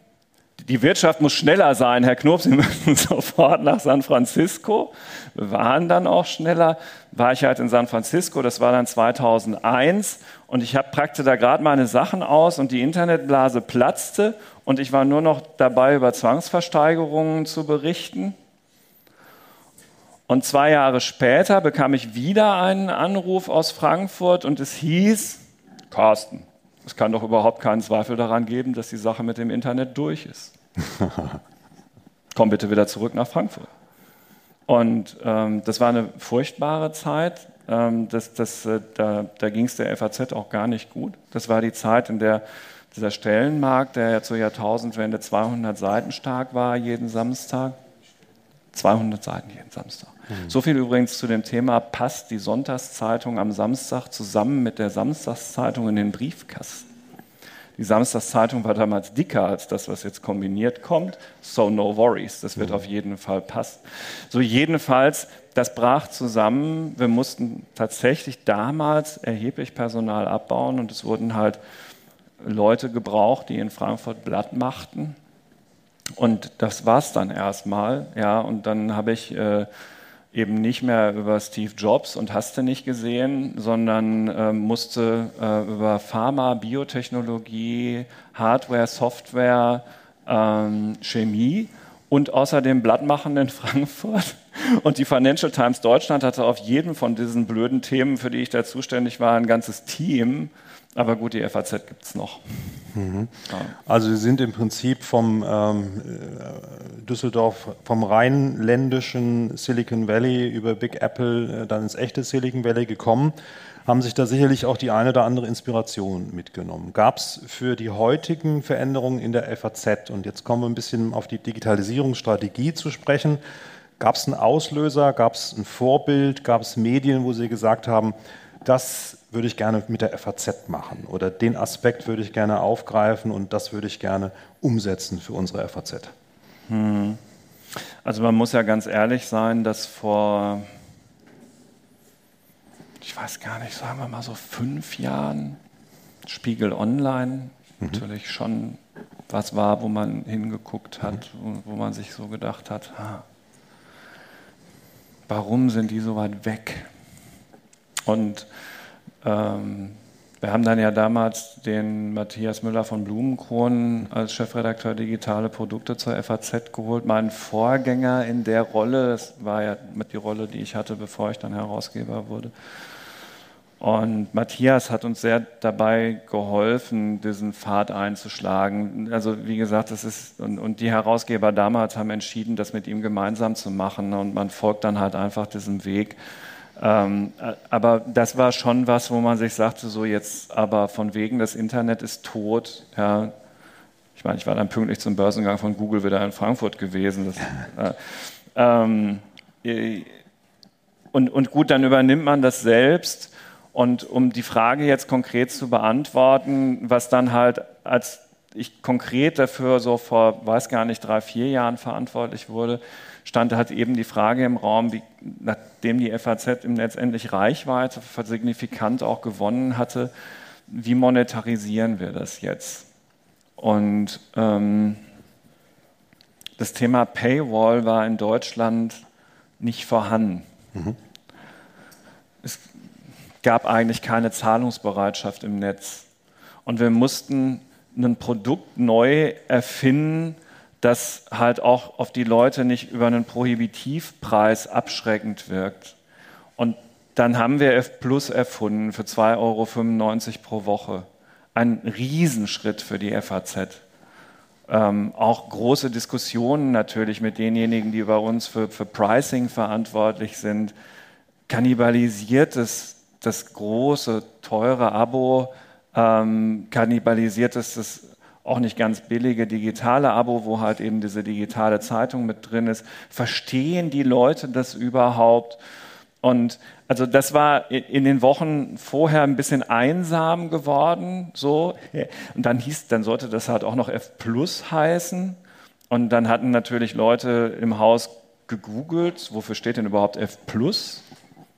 die Wirtschaft muss schneller sein. Herr Knob, Sie müssen sofort nach San Francisco. Wir waren dann auch schneller. War ich halt in San Francisco, das war dann 2001. Und ich hab, packte da gerade meine Sachen aus und die Internetblase platzte. Und ich war nur noch dabei, über Zwangsversteigerungen zu berichten. Und zwei Jahre später bekam ich wieder einen Anruf aus Frankfurt und es hieß, Carsten, es kann doch überhaupt keinen Zweifel daran geben, dass die Sache mit dem Internet durch ist. Komm bitte wieder zurück nach Frankfurt. Und ähm, das war eine furchtbare Zeit. Ähm, das, das, äh, da da ging es der FAZ auch gar nicht gut. Das war die Zeit, in der dieser Stellenmarkt, der ja zur Jahrtausendwende 200 Seiten stark war, jeden Samstag. 200 Seiten jeden Samstag. Mhm. So viel übrigens zu dem Thema, passt die Sonntagszeitung am Samstag zusammen mit der Samstagszeitung in den Briefkasten. Die Samstagszeitung war damals dicker als das, was jetzt kombiniert kommt. So no worries, das wird mhm. auf jeden Fall passen. So jedenfalls, das brach zusammen. Wir mussten tatsächlich damals erheblich Personal abbauen und es wurden halt Leute gebraucht, die in Frankfurt Blatt machten. Und das war es dann erstmal. Ja, und dann habe ich äh, eben nicht mehr über Steve Jobs und hast du nicht gesehen, sondern äh, musste äh, über Pharma, Biotechnologie, Hardware, Software, ähm, Chemie und außerdem Blattmachen in Frankfurt. Und die Financial Times Deutschland hatte auf jedem von diesen blöden Themen, für die ich da zuständig war, ein ganzes Team, Aber gut, die FAZ gibt es noch. Mhm. Ja. Also Sie sind im Prinzip vom ähm, äh, Düsseldorf, vom rheinländischen Silicon Valley über Big Apple äh, dann ins echte Silicon Valley gekommen, haben sich da sicherlich auch die eine oder andere Inspiration mitgenommen. Gab es für die heutigen Veränderungen in der FAZ, und jetzt kommen wir ein bisschen auf die Digitalisierungsstrategie zu sprechen, gab es einen Auslöser, gab es ein Vorbild, gab es Medien, wo Sie gesagt haben, das würde ich gerne mit der FAZ machen oder den Aspekt würde ich gerne aufgreifen und das würde ich gerne umsetzen für unsere FAZ? Hm. Also man muss ja ganz ehrlich sein, dass vor, ich weiß gar nicht, sagen wir mal so fünf Jahren Spiegel Online mhm. natürlich schon was war, wo man hingeguckt hat, mhm. wo, man sich so gedacht hat, ah, warum sind die so weit weg? Und ähm, wir haben dann ja damals den Matthias Müller von Blumenkronen als Chefredakteur digitale Produkte zur FAZ geholt. Mein Vorgänger in der Rolle, das war ja mit die Rolle, die ich hatte, bevor ich dann Herausgeber wurde. Und Matthias hat uns sehr dabei geholfen, diesen Pfad einzuschlagen. Also wie gesagt, das ist und, und, die Herausgeber damals haben entschieden, das mit ihm gemeinsam zu machen. Und man folgt dann halt einfach diesem Weg. Ähm, aber das war schon was, wo man sich sagte, so jetzt aber von wegen, das Internet ist tot. Ja. Ich meine, ich war dann pünktlich zum Börsengang von Google wieder in Frankfurt gewesen. Das, äh, ähm, und, und gut, dann übernimmt man das selbst. Und um die Frage jetzt konkret zu beantworten, was dann halt als ich konkret dafür so vor, weiß gar nicht, drei, vier Jahren verantwortlich wurde, stand halt eben die Frage im Raum, wie, nachdem die FAZ letztendlich Reichweite signifikant auch gewonnen hatte, wie monetarisieren wir das jetzt? Und ähm, das Thema Paywall war in Deutschland nicht vorhanden. Mhm. Es gab eigentlich keine Zahlungsbereitschaft im Netz. Und wir mussten ein Produkt neu erfinden, das halt auch auf die Leute nicht über einen Prohibitivpreis abschreckend wirkt. Und dann haben wir F Plus erfunden für 2,95 Euro pro Woche. Ein Riesenschritt für die FAZ. Ähm, auch große Diskussionen natürlich mit denjenigen, die bei uns für, für Pricing verantwortlich sind. Kannibalisiert es das große, teure Abo, ähm, kannibalisiert es das auch nicht ganz billige digitale Abo, wo halt eben diese digitale Zeitung mit drin ist. Verstehen die Leute das überhaupt? Und also das war in den Wochen vorher ein bisschen einsam geworden, so. Und dann hieß, dann sollte das halt auch noch F Plus heißen. Und dann hatten natürlich Leute im Haus gegoogelt, wofür steht denn überhaupt F Plus?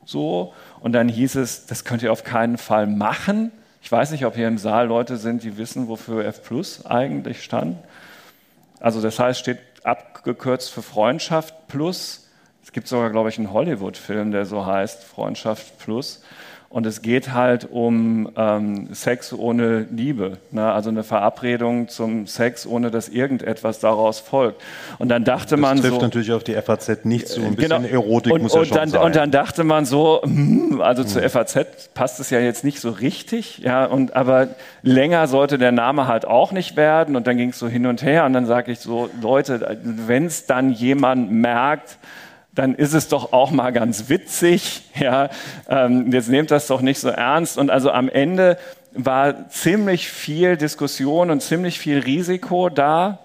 So. Und dann hieß es, das könnt ihr auf keinen Fall machen. Ich weiß nicht, ob hier im Saal Leute sind, die wissen, wofür F Plus eigentlich stand. Also das heißt, steht abgekürzt für Freundschaft Plus. Es gibt sogar, glaube ich, einen Hollywood-Film, der so heißt, Freundschaft Plus. Und es geht halt um ähm, Sex ohne Liebe, ne? also eine Verabredung zum Sex, ohne dass irgendetwas daraus folgt. Und dann dachte das man trifft so, natürlich auf die FAZ nicht zu. Ein genau, bisschen Erotik und, muss ja und schon dann, sein. Und dann dachte man so, hm, also hm. zur FAZ passt es ja jetzt nicht so richtig, ja, und aber länger sollte der Name halt auch nicht werden. Und dann ging es so hin und her. Und dann sage ich so, Leute, wenn es dann jemand merkt, dann ist es doch auch mal ganz witzig. Ja, ähm, jetzt nehmt das doch nicht so ernst. Und also am Ende war ziemlich viel Diskussion und ziemlich viel Risiko da.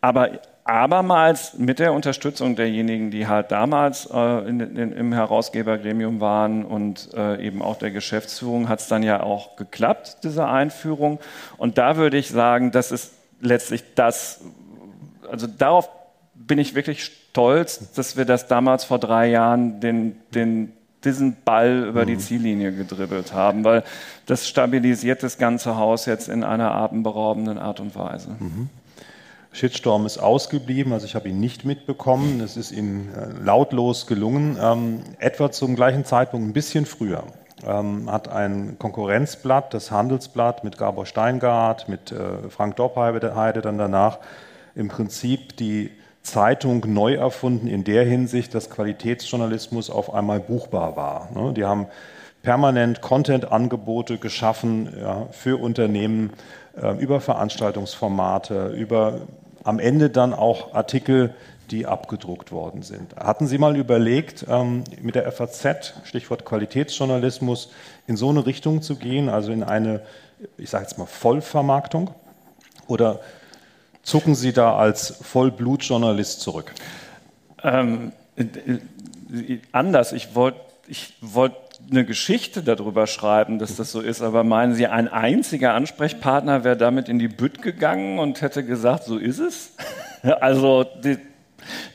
Aber abermals mit der Unterstützung derjenigen, die halt damals äh, in, in, im Herausgebergremium waren und äh, eben auch der Geschäftsführung, hat es dann ja auch geklappt, diese Einführung. Und da würde ich sagen, das ist letztlich das, also darauf bin ich wirklich stolz, dass wir das damals vor drei Jahren den, den, diesen Ball über die mhm. Ziellinie gedribbelt haben, weil das stabilisiert das ganze Haus jetzt in einer atemberaubenden Art und Weise. Mhm. Shitstorm ist ausgeblieben, also ich habe ihn nicht mitbekommen. Es ist ihm äh, lautlos gelungen. Ähm, etwa zum gleichen Zeitpunkt, ein bisschen früher, ähm, hat ein Konkurrenzblatt, das Handelsblatt mit Gabor Steingart, mit äh, Frank Doppheide dann danach, im Prinzip die Zeitung neu erfunden in der Hinsicht, dass Qualitätsjournalismus auf einmal buchbar war. Ne? Die haben permanent Content-Angebote geschaffen ja, für Unternehmen äh, über Veranstaltungsformate, über am Ende dann auch Artikel, die abgedruckt worden sind. Hatten Sie mal überlegt, ähm, mit der FAZ, Stichwort Qualitätsjournalismus, in so eine Richtung zu gehen, also in eine, ich sage jetzt mal, Vollvermarktung? Oder zucken Sie da als Vollblutjournalist zurück? Ähm, äh, äh, anders. Ich wollte ich wollt eine Geschichte darüber schreiben, dass das so ist, aber meinen Sie, ein einziger Ansprechpartner wäre damit in die Bütt gegangen und hätte gesagt, so ist es? also die,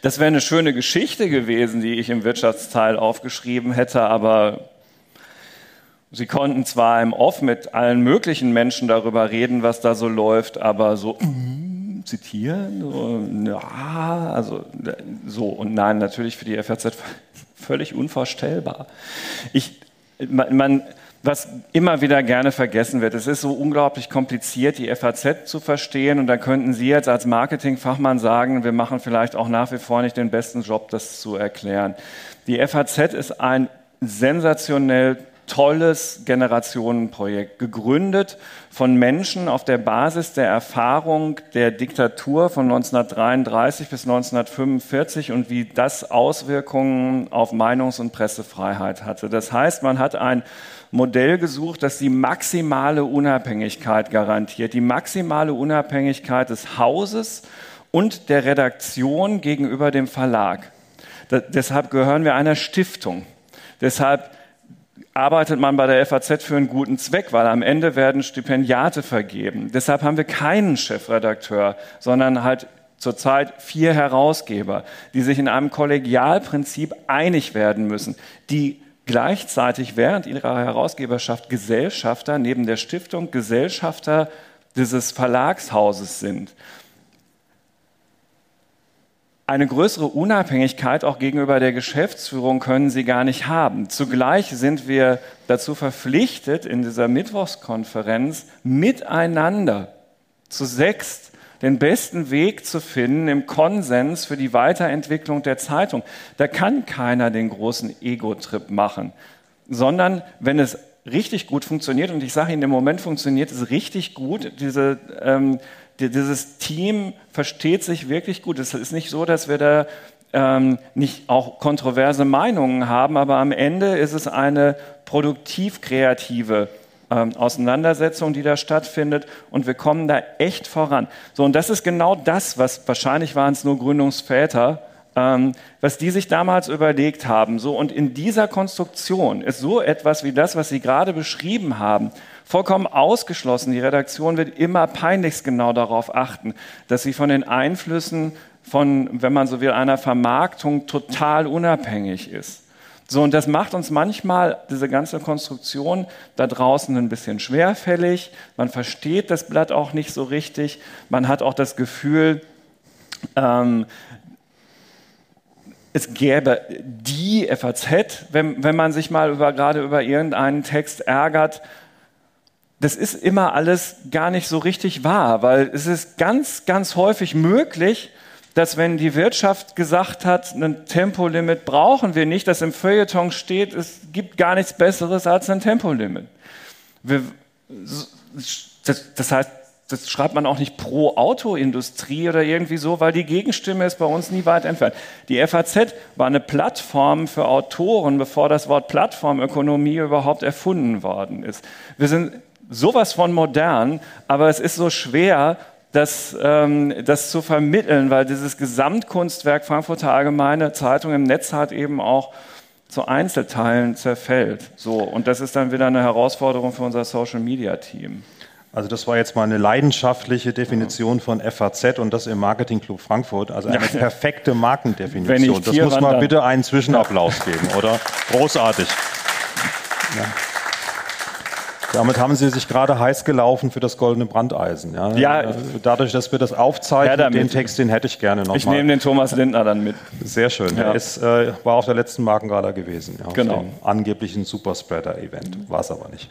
das wäre eine schöne Geschichte gewesen, die ich im Wirtschaftsteil aufgeschrieben hätte, aber Sie konnten zwar im Off mit allen möglichen Menschen darüber reden, was da so läuft, aber so mm, zitieren, ja, also so und nein, natürlich für die FAZ völlig unvorstellbar. Ich, man, man, was immer wieder gerne vergessen wird, es ist so unglaublich kompliziert, die FAZ zu verstehen und da könnten Sie jetzt als Marketingfachmann sagen, wir machen vielleicht auch nach wie vor nicht den besten Job, das zu erklären. Die FAZ ist ein sensationell tolles Generationenprojekt, gegründet von Menschen auf der Basis der Erfahrung der Diktatur von 1933 bis 1945 und wie das Auswirkungen auf Meinungs- und Pressefreiheit hatte. Das heißt, man hat ein Modell gesucht, das die maximale Unabhängigkeit garantiert, die maximale Unabhängigkeit des Hauses und der Redaktion gegenüber dem Verlag. Da, deshalb gehören wir einer Stiftung. Deshalb arbeitet man bei der FAZ für einen guten Zweck, weil am Ende werden Stipendiate vergeben. Deshalb haben wir keinen Chefredakteur, sondern halt zurzeit vier Herausgeber, die sich in einem Kollegialprinzip einig werden müssen, die gleichzeitig während ihrer Herausgeberschaft Gesellschafter neben der Stiftung Gesellschafter dieses Verlagshauses sind eine größere Unabhängigkeit auch gegenüber der Geschäftsführung können sie gar nicht haben. Zugleich sind wir dazu verpflichtet, in dieser Mittwochskonferenz miteinander zu sechst den besten Weg zu finden im Konsens für die Weiterentwicklung der Zeitung. Da kann keiner den großen Ego-Trip machen, sondern wenn es richtig gut funktioniert, und ich sage Ihnen, im Moment funktioniert es richtig gut, diese ähm, dieses Team versteht sich wirklich gut. Es ist nicht so, dass wir da ähm, nicht auch kontroverse Meinungen haben, aber am Ende ist es eine produktiv-kreative ähm, Auseinandersetzung, die da stattfindet und wir kommen da echt voran. So, und das ist genau das, was wahrscheinlich waren es nur Gründungsväter, ähm, was die sich damals überlegt haben. So, und in dieser Konstruktion ist so etwas wie das, was Sie gerade beschrieben haben, vollkommen ausgeschlossen. Die Redaktion wird immer peinlichst genau darauf achten, dass sie von den Einflüssen von, wenn man so will, einer Vermarktung total unabhängig ist. So, und das macht uns manchmal diese ganze Konstruktion da draußen ein bisschen schwerfällig. Man versteht das Blatt auch nicht so richtig. Man hat auch das Gefühl, ähm, es gäbe die FAZ, wenn, wenn man sich mal über, gerade über irgendeinen Text ärgert, das ist immer alles gar nicht so richtig wahr, weil es ist ganz, ganz häufig möglich, dass wenn die Wirtschaft gesagt hat, ein Tempolimit brauchen wir nicht, dass im Feuilleton steht, es gibt gar nichts Besseres als ein Tempolimit. Wir, das, das heißt, das schreibt man auch nicht pro Autoindustrie oder irgendwie so, weil die Gegenstimme ist bei uns nie weit entfernt. Die FAZ war eine Plattform für Autoren, bevor das Wort Plattformökonomie überhaupt erfunden worden ist. Wir sind sowas von modern, aber es ist so schwer, das, ähm, das zu vermitteln, weil dieses Gesamtkunstwerk Frankfurter Allgemeine Zeitung im Netz hat eben auch zu Einzelteilen zerfällt. So, und das ist dann wieder eine Herausforderung für unser Social Media Team. Also das war jetzt mal eine leidenschaftliche Definition von FAZ und das im Marketing Club Frankfurt. Also eine perfekte Markendefinition. Das muss mal bitte einen Zwischenapplaus geben, oder? Großartig. Ja. Damit haben Sie sich gerade heiß gelaufen für das goldene Brandeisen. Ja? ja äh, Dadurch, dass wir das aufzeichnen, den Text, den hätte ich gerne noch Ich mal. nehme den Thomas Lindner dann mit. Sehr schön. Ja. Er ist, äh, war auf der letzten Markengala gewesen. Ja, genau. angeblichen Superspreader-Event. War es aber nicht.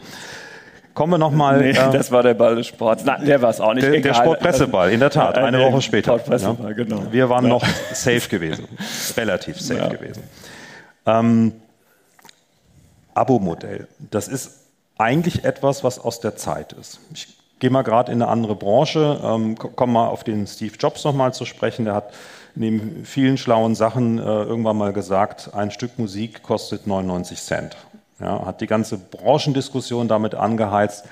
Kommen wir nochmal. Nee, äh, das war der Ball des Sports. Nein, der war es auch nicht. Der, der Sportpresseball, in der Tat. Eine Woche später. Sportpresseball, ja. genau. Wir waren noch safe gewesen. Relativ safe gewesen. Ähm, Abo-Modell, das ist eigentlich etwas, was aus der Zeit ist. Ich gehe mal gerade in eine andere Branche, ähm, komme mal auf den Steve Jobs nochmal zu sprechen. Der hat neben vielen schlauen Sachen äh, irgendwann mal gesagt, ein Stück Musik kostet 99 Cent. Ja, hat die ganze Branchendiskussion damit angeheizt.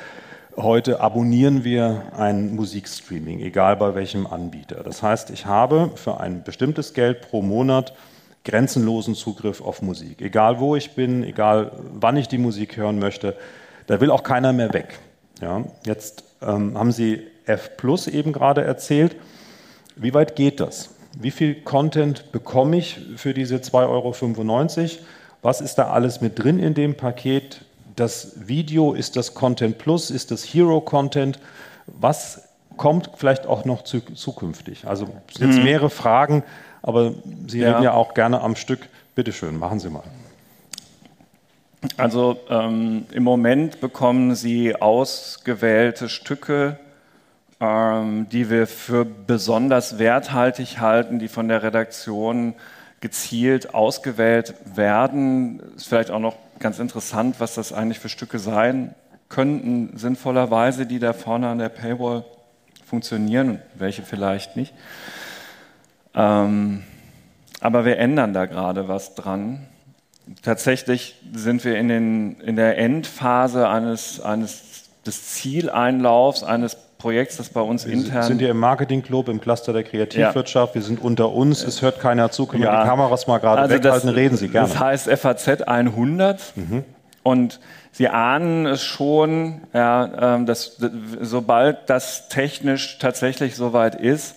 Heute abonnieren wir ein Musikstreaming, egal bei welchem Anbieter. Das heißt, ich habe für ein bestimmtes Geld pro Monat grenzenlosen Zugriff auf Musik. Egal wo ich bin, egal wann ich die Musik hören möchte, da will auch keiner mehr weg. Ja, jetzt ähm, haben Sie F Plus eben gerade erzählt. Wie weit geht das? Wie viel Content bekomme ich für diese 2,95 Euro? Was ist da alles mit drin in dem Paket? Das Video, ist das Content Plus, ist das Hero Content? Was kommt vielleicht auch noch zu, zukünftig? Also es sind jetzt mhm. mehrere Fragen, aber Sie ja. reden ja auch gerne am Stück. Bitte schön, machen Sie mal. Also ähm, im Moment bekommen Sie ausgewählte Stücke, ähm, die wir für besonders werthaltig halten, die von der Redaktion gezielt ausgewählt werden. Ist vielleicht auch noch ganz interessant, was das eigentlich für Stücke sein könnten, sinnvollerweise, die da vorne an der Paywall funktionieren und welche vielleicht nicht. Ähm, aber wir ändern da gerade was dran. Tatsächlich sind wir in, den, in der Endphase eines, eines des Zieleinlaufs eines Projekts, das bei uns wir intern. sind ja im Marketing-Club, im Cluster der Kreativwirtschaft. Ja. Wir sind unter uns. Es hört keiner zu. Können ja. wir die Kameras mal gerade also weghalten? Das, reden Sie gerne. Das heißt FAZ 100. Mhm. Und Sie ahnen es schon, ja, ähm, dass, sobald das technisch tatsächlich soweit ist,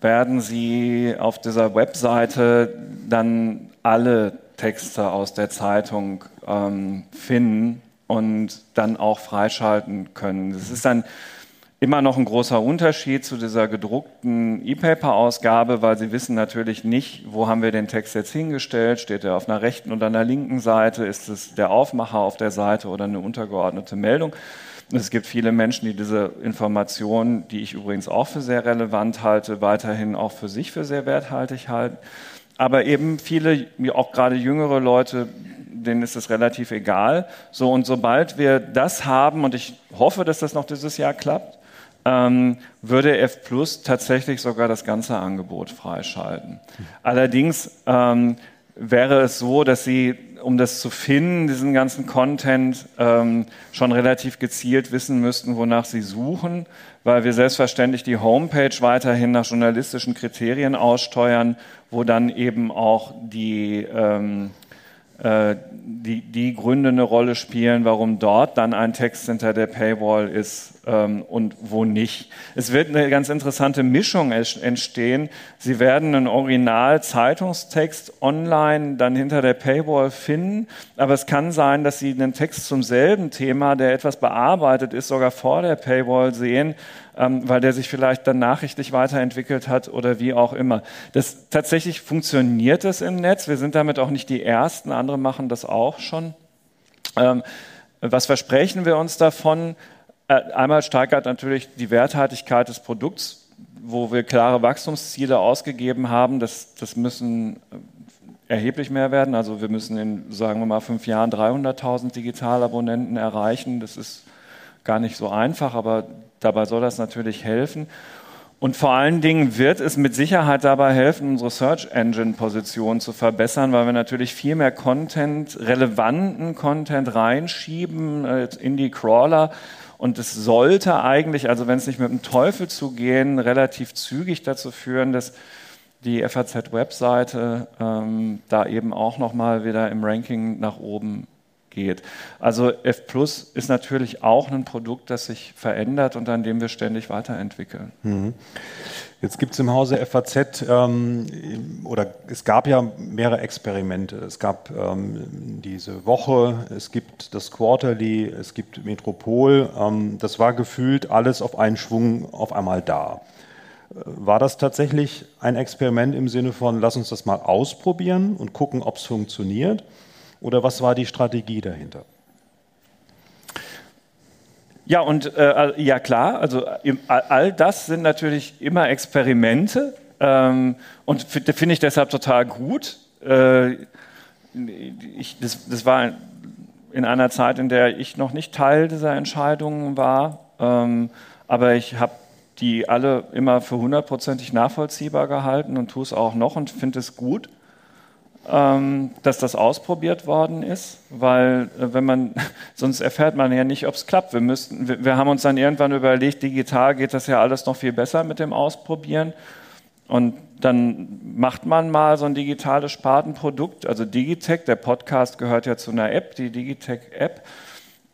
werden Sie auf dieser Webseite dann alle Texte aus der Zeitung ähm, finden und dann auch freischalten können. Das ist dann immer noch ein großer Unterschied zu dieser gedruckten E-Paper-Ausgabe, weil Sie wissen natürlich nicht, wo haben wir den Text jetzt hingestellt. Steht er auf einer rechten oder einer linken Seite? Ist es der Aufmacher auf der Seite oder eine untergeordnete Meldung? Es gibt viele Menschen, die diese Informationen, die ich übrigens auch für sehr relevant halte, weiterhin auch für sich für sehr werthaltig halten. Aber eben viele, auch gerade jüngere Leute, denen ist es relativ egal. So, und sobald wir das haben, und ich hoffe, dass das noch dieses Jahr klappt, ähm, würde F Plus tatsächlich sogar das ganze Angebot freischalten. Allerdings ähm, wäre es so, dass Sie, um das zu finden, diesen ganzen Content, ähm, schon relativ gezielt wissen müssten, wonach Sie suchen, weil wir selbstverständlich die Homepage weiterhin nach journalistischen Kriterien aussteuern, wo dann eben auch die ähm, äh, die, die Gründe eine Rolle spielen, warum dort dann ein Text hinter der Paywall ist ähm, und wo nicht. Es wird eine ganz interessante Mischung entstehen. Sie werden einen Original-Zeitungstext online dann hinter der Paywall finden, aber es kann sein, dass Sie einen Text zum selben Thema, der etwas bearbeitet ist, sogar vor der Paywall sehen, ähm, weil der sich vielleicht dann nachrichtlich weiterentwickelt hat oder wie auch immer. Das, tatsächlich funktioniert es im Netz. Wir sind damit auch nicht die Ersten, andere machen das auch schon. Ähm, was versprechen wir uns davon? Äh, einmal steigert natürlich die Werthaltigkeit des Produkts, wo wir klare Wachstumsziele ausgegeben haben. Das, das müssen äh, erheblich mehr werden. Also wir müssen in, sagen wir mal, fünf Jahren 300.000 Digitalabonnenten erreichen. Das ist gar nicht so einfach, aber Dabei soll das natürlich helfen. Und vor allen Dingen wird es mit Sicherheit dabei helfen, unsere Search Engine Position zu verbessern, weil wir natürlich viel mehr Content, relevanten Content reinschieben äh, in die Crawler. Und es sollte eigentlich, also wenn es nicht mit dem Teufel zugehen, relativ zügig dazu führen, dass die FAZ-Webseite ähm, da eben auch nochmal wieder im Ranking nach oben geht. Also F Plus ist natürlich auch ein Produkt, das sich verändert und an dem wir ständig weiterentwickeln. Mhm. Jetzt gibt es im Hause FAZ ähm, oder es gab ja mehrere Experimente. Es gab ähm, diese Woche, es gibt das Quarterly, es gibt Metropol. Ähm, das war gefühlt alles auf einen Schwung auf einmal da. War das tatsächlich ein Experiment im Sinne von, lass uns das mal ausprobieren und gucken, ob es funktioniert? Oder was war die Strategie dahinter? Ja, und äh, ja klar, also all das sind natürlich immer Experimente ähm, und finde ich deshalb total gut. Äh, ich, das, das, war in einer Zeit, in der ich noch nicht Teil dieser Entscheidungen war. Ähm, aber ich habe die alle immer für hundertprozentig nachvollziehbar gehalten und tue es auch noch und finde es gut, ähm, dass das ausprobiert worden ist, weil äh, wenn man, sonst erfährt man ja nicht, ob es klappt. Wir, müssten, wir, wir haben uns dann irgendwann überlegt, digital geht das ja alles noch viel besser mit dem Ausprobieren. Und dann macht man mal so ein digitales Spartenprodukt, also Digitech, der Podcast gehört ja zu einer App, die Digitech-App.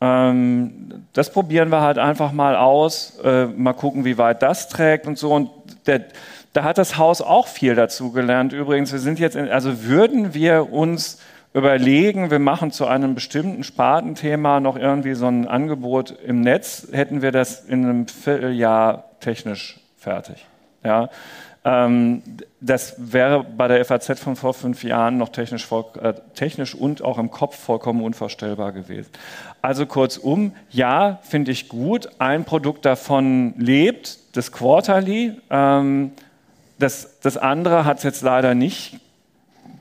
Ähm, das probieren wir halt einfach mal aus, äh, mal gucken, wie weit das trägt und so. Und der, da hat das Haus auch viel dazu gelernt. Übrigens, wir sind jetzt, in, also würden wir uns überlegen, wir machen zu einem bestimmten Spartenthema noch irgendwie so ein Angebot im Netz, hätten wir das in einem Vierteljahr technisch fertig. Ja, ähm, das wäre bei der FAZ von vor fünf Jahren noch technisch, äh, technisch und auch im Kopf vollkommen unvorstellbar gewesen. Also kurzum, ja, finde ich gut. Ein Produkt davon lebt, das Quarterly. Ähm, das, das andere hat es jetzt leider nicht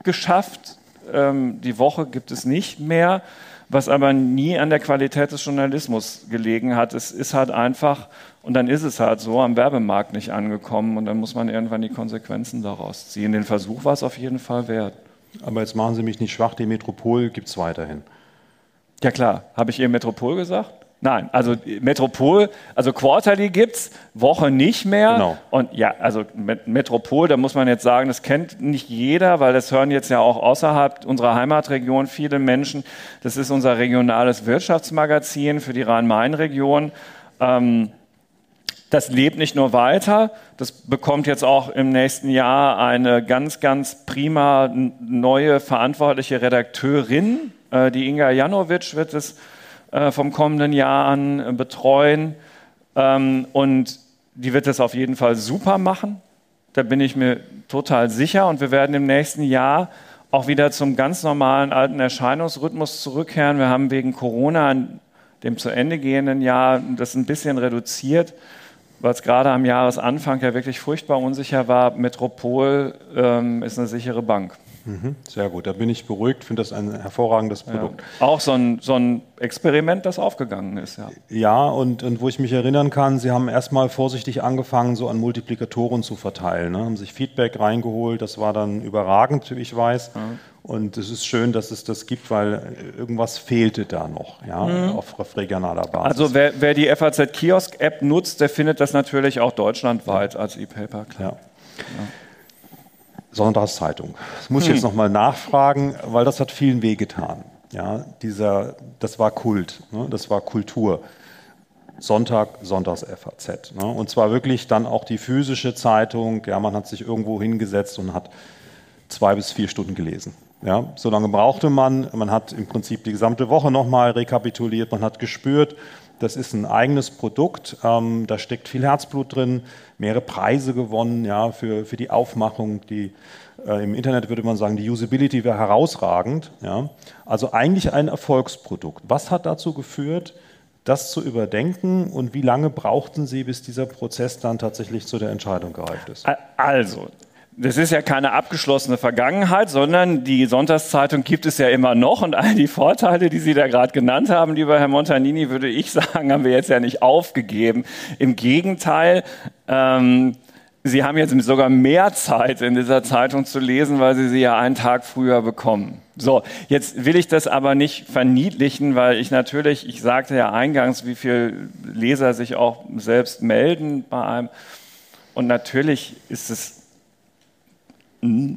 geschafft. Ähm, die Woche gibt es nicht mehr, was aber nie an der Qualität des Journalismus gelegen hat. Es ist halt einfach und dann ist es halt so am Werbemarkt nicht angekommen und dann muss man irgendwann die Konsequenzen daraus ziehen. Den Versuch war es auf jeden Fall wert. Aber jetzt machen Sie mich nicht schwach, die Metropol gibt es weiterhin. Ja klar, habe ich eben Metropol gesagt? Nein, also Metropol, also Quarterly gibt es, Woche nicht mehr. Genau. Und ja, also Metropol, da muss man jetzt sagen, das kennt nicht jeder, weil das hören jetzt ja auch außerhalb unserer Heimatregion viele Menschen. Das ist unser regionales Wirtschaftsmagazin für die Rhein-Main-Region. Ähm, das lebt nicht nur weiter, das bekommt jetzt auch im nächsten Jahr eine ganz, ganz prima neue verantwortliche Redakteurin. Äh, die Inga Janowitsch wird es äh, vom kommenden Jahr an äh, betreuen. Ähm, und die wird es auf jeden Fall super machen. Da bin ich mir total sicher. Und wir werden im nächsten Jahr auch wieder zum ganz normalen alten Erscheinungsrhythmus zurückkehren. Wir haben wegen Corona in dem zu Ende gehenden Jahr das ein bisschen reduziert weil es gerade am Jahresanfang ja wirklich furchtbar unsicher war, Metropol ähm, ist eine sichere Bank. Mhm, sehr gut, da bin ich beruhigt, finde das ein hervorragendes Produkt. Ja, auch so ein, so ein Experiment, das aufgegangen ist. Ja, ja und, und wo ich mich erinnern kann, Sie haben erstmal vorsichtig angefangen, so an Multiplikatoren zu verteilen. Ne? Haben sich Feedback reingeholt, das war dann überragend, wie ich weiß. Ja. Und es ist schön, dass es das gibt, weil irgendwas fehlte da noch, ja, mhm. auf, auf, regionaler Basis. Also wer, wer die FAZ Kiosk App nutzt, der findet das natürlich auch deutschlandweit als E-Paper. Ja. ja. Sonntagszeitung. Das muss ich hm. jetzt nochmal nachfragen, weil das hat vielen wehgetan. Ja, dieser, das war Kult, ne? das war Kultur. Sonntag, Sonntags FAZ. Ne? Und zwar wirklich dann auch die physische Zeitung. Ja, man hat sich irgendwo hingesetzt und hat zwei bis vier Stunden gelesen. Ja, so lange brauchte man. Man hat im Prinzip die gesamte Woche nochmal rekapituliert. Man hat gespürt, das ist ein eigenes Produkt. Ähm, da steckt viel Herzblut drin, mehrere Preise gewonnen ja, für, für die Aufmachung. Die, äh, Im Internet würde man sagen, die Usability wäre herausragend. Ja. Also eigentlich ein Erfolgsprodukt. Was hat dazu geführt, das zu überdenken und wie lange brauchten Sie, bis dieser Prozess dann tatsächlich zu der Entscheidung gereift ist? Also, das ist ja keine abgeschlossene Vergangenheit, sondern die Sonntagszeitung gibt es ja immer noch und all die Vorteile, die Sie da gerade genannt haben, lieber Herr Montanini, würde ich sagen, haben wir jetzt ja nicht aufgegeben. Im Gegenteil, ähm, Sie haben jetzt sogar mehr Zeit in dieser Zeitung zu lesen, weil Sie sie ja einen Tag früher bekommen. So, jetzt will ich das aber nicht verniedlichen, weil ich natürlich, ich sagte ja eingangs, wie viele Leser sich auch selbst melden bei einem. Und natürlich ist es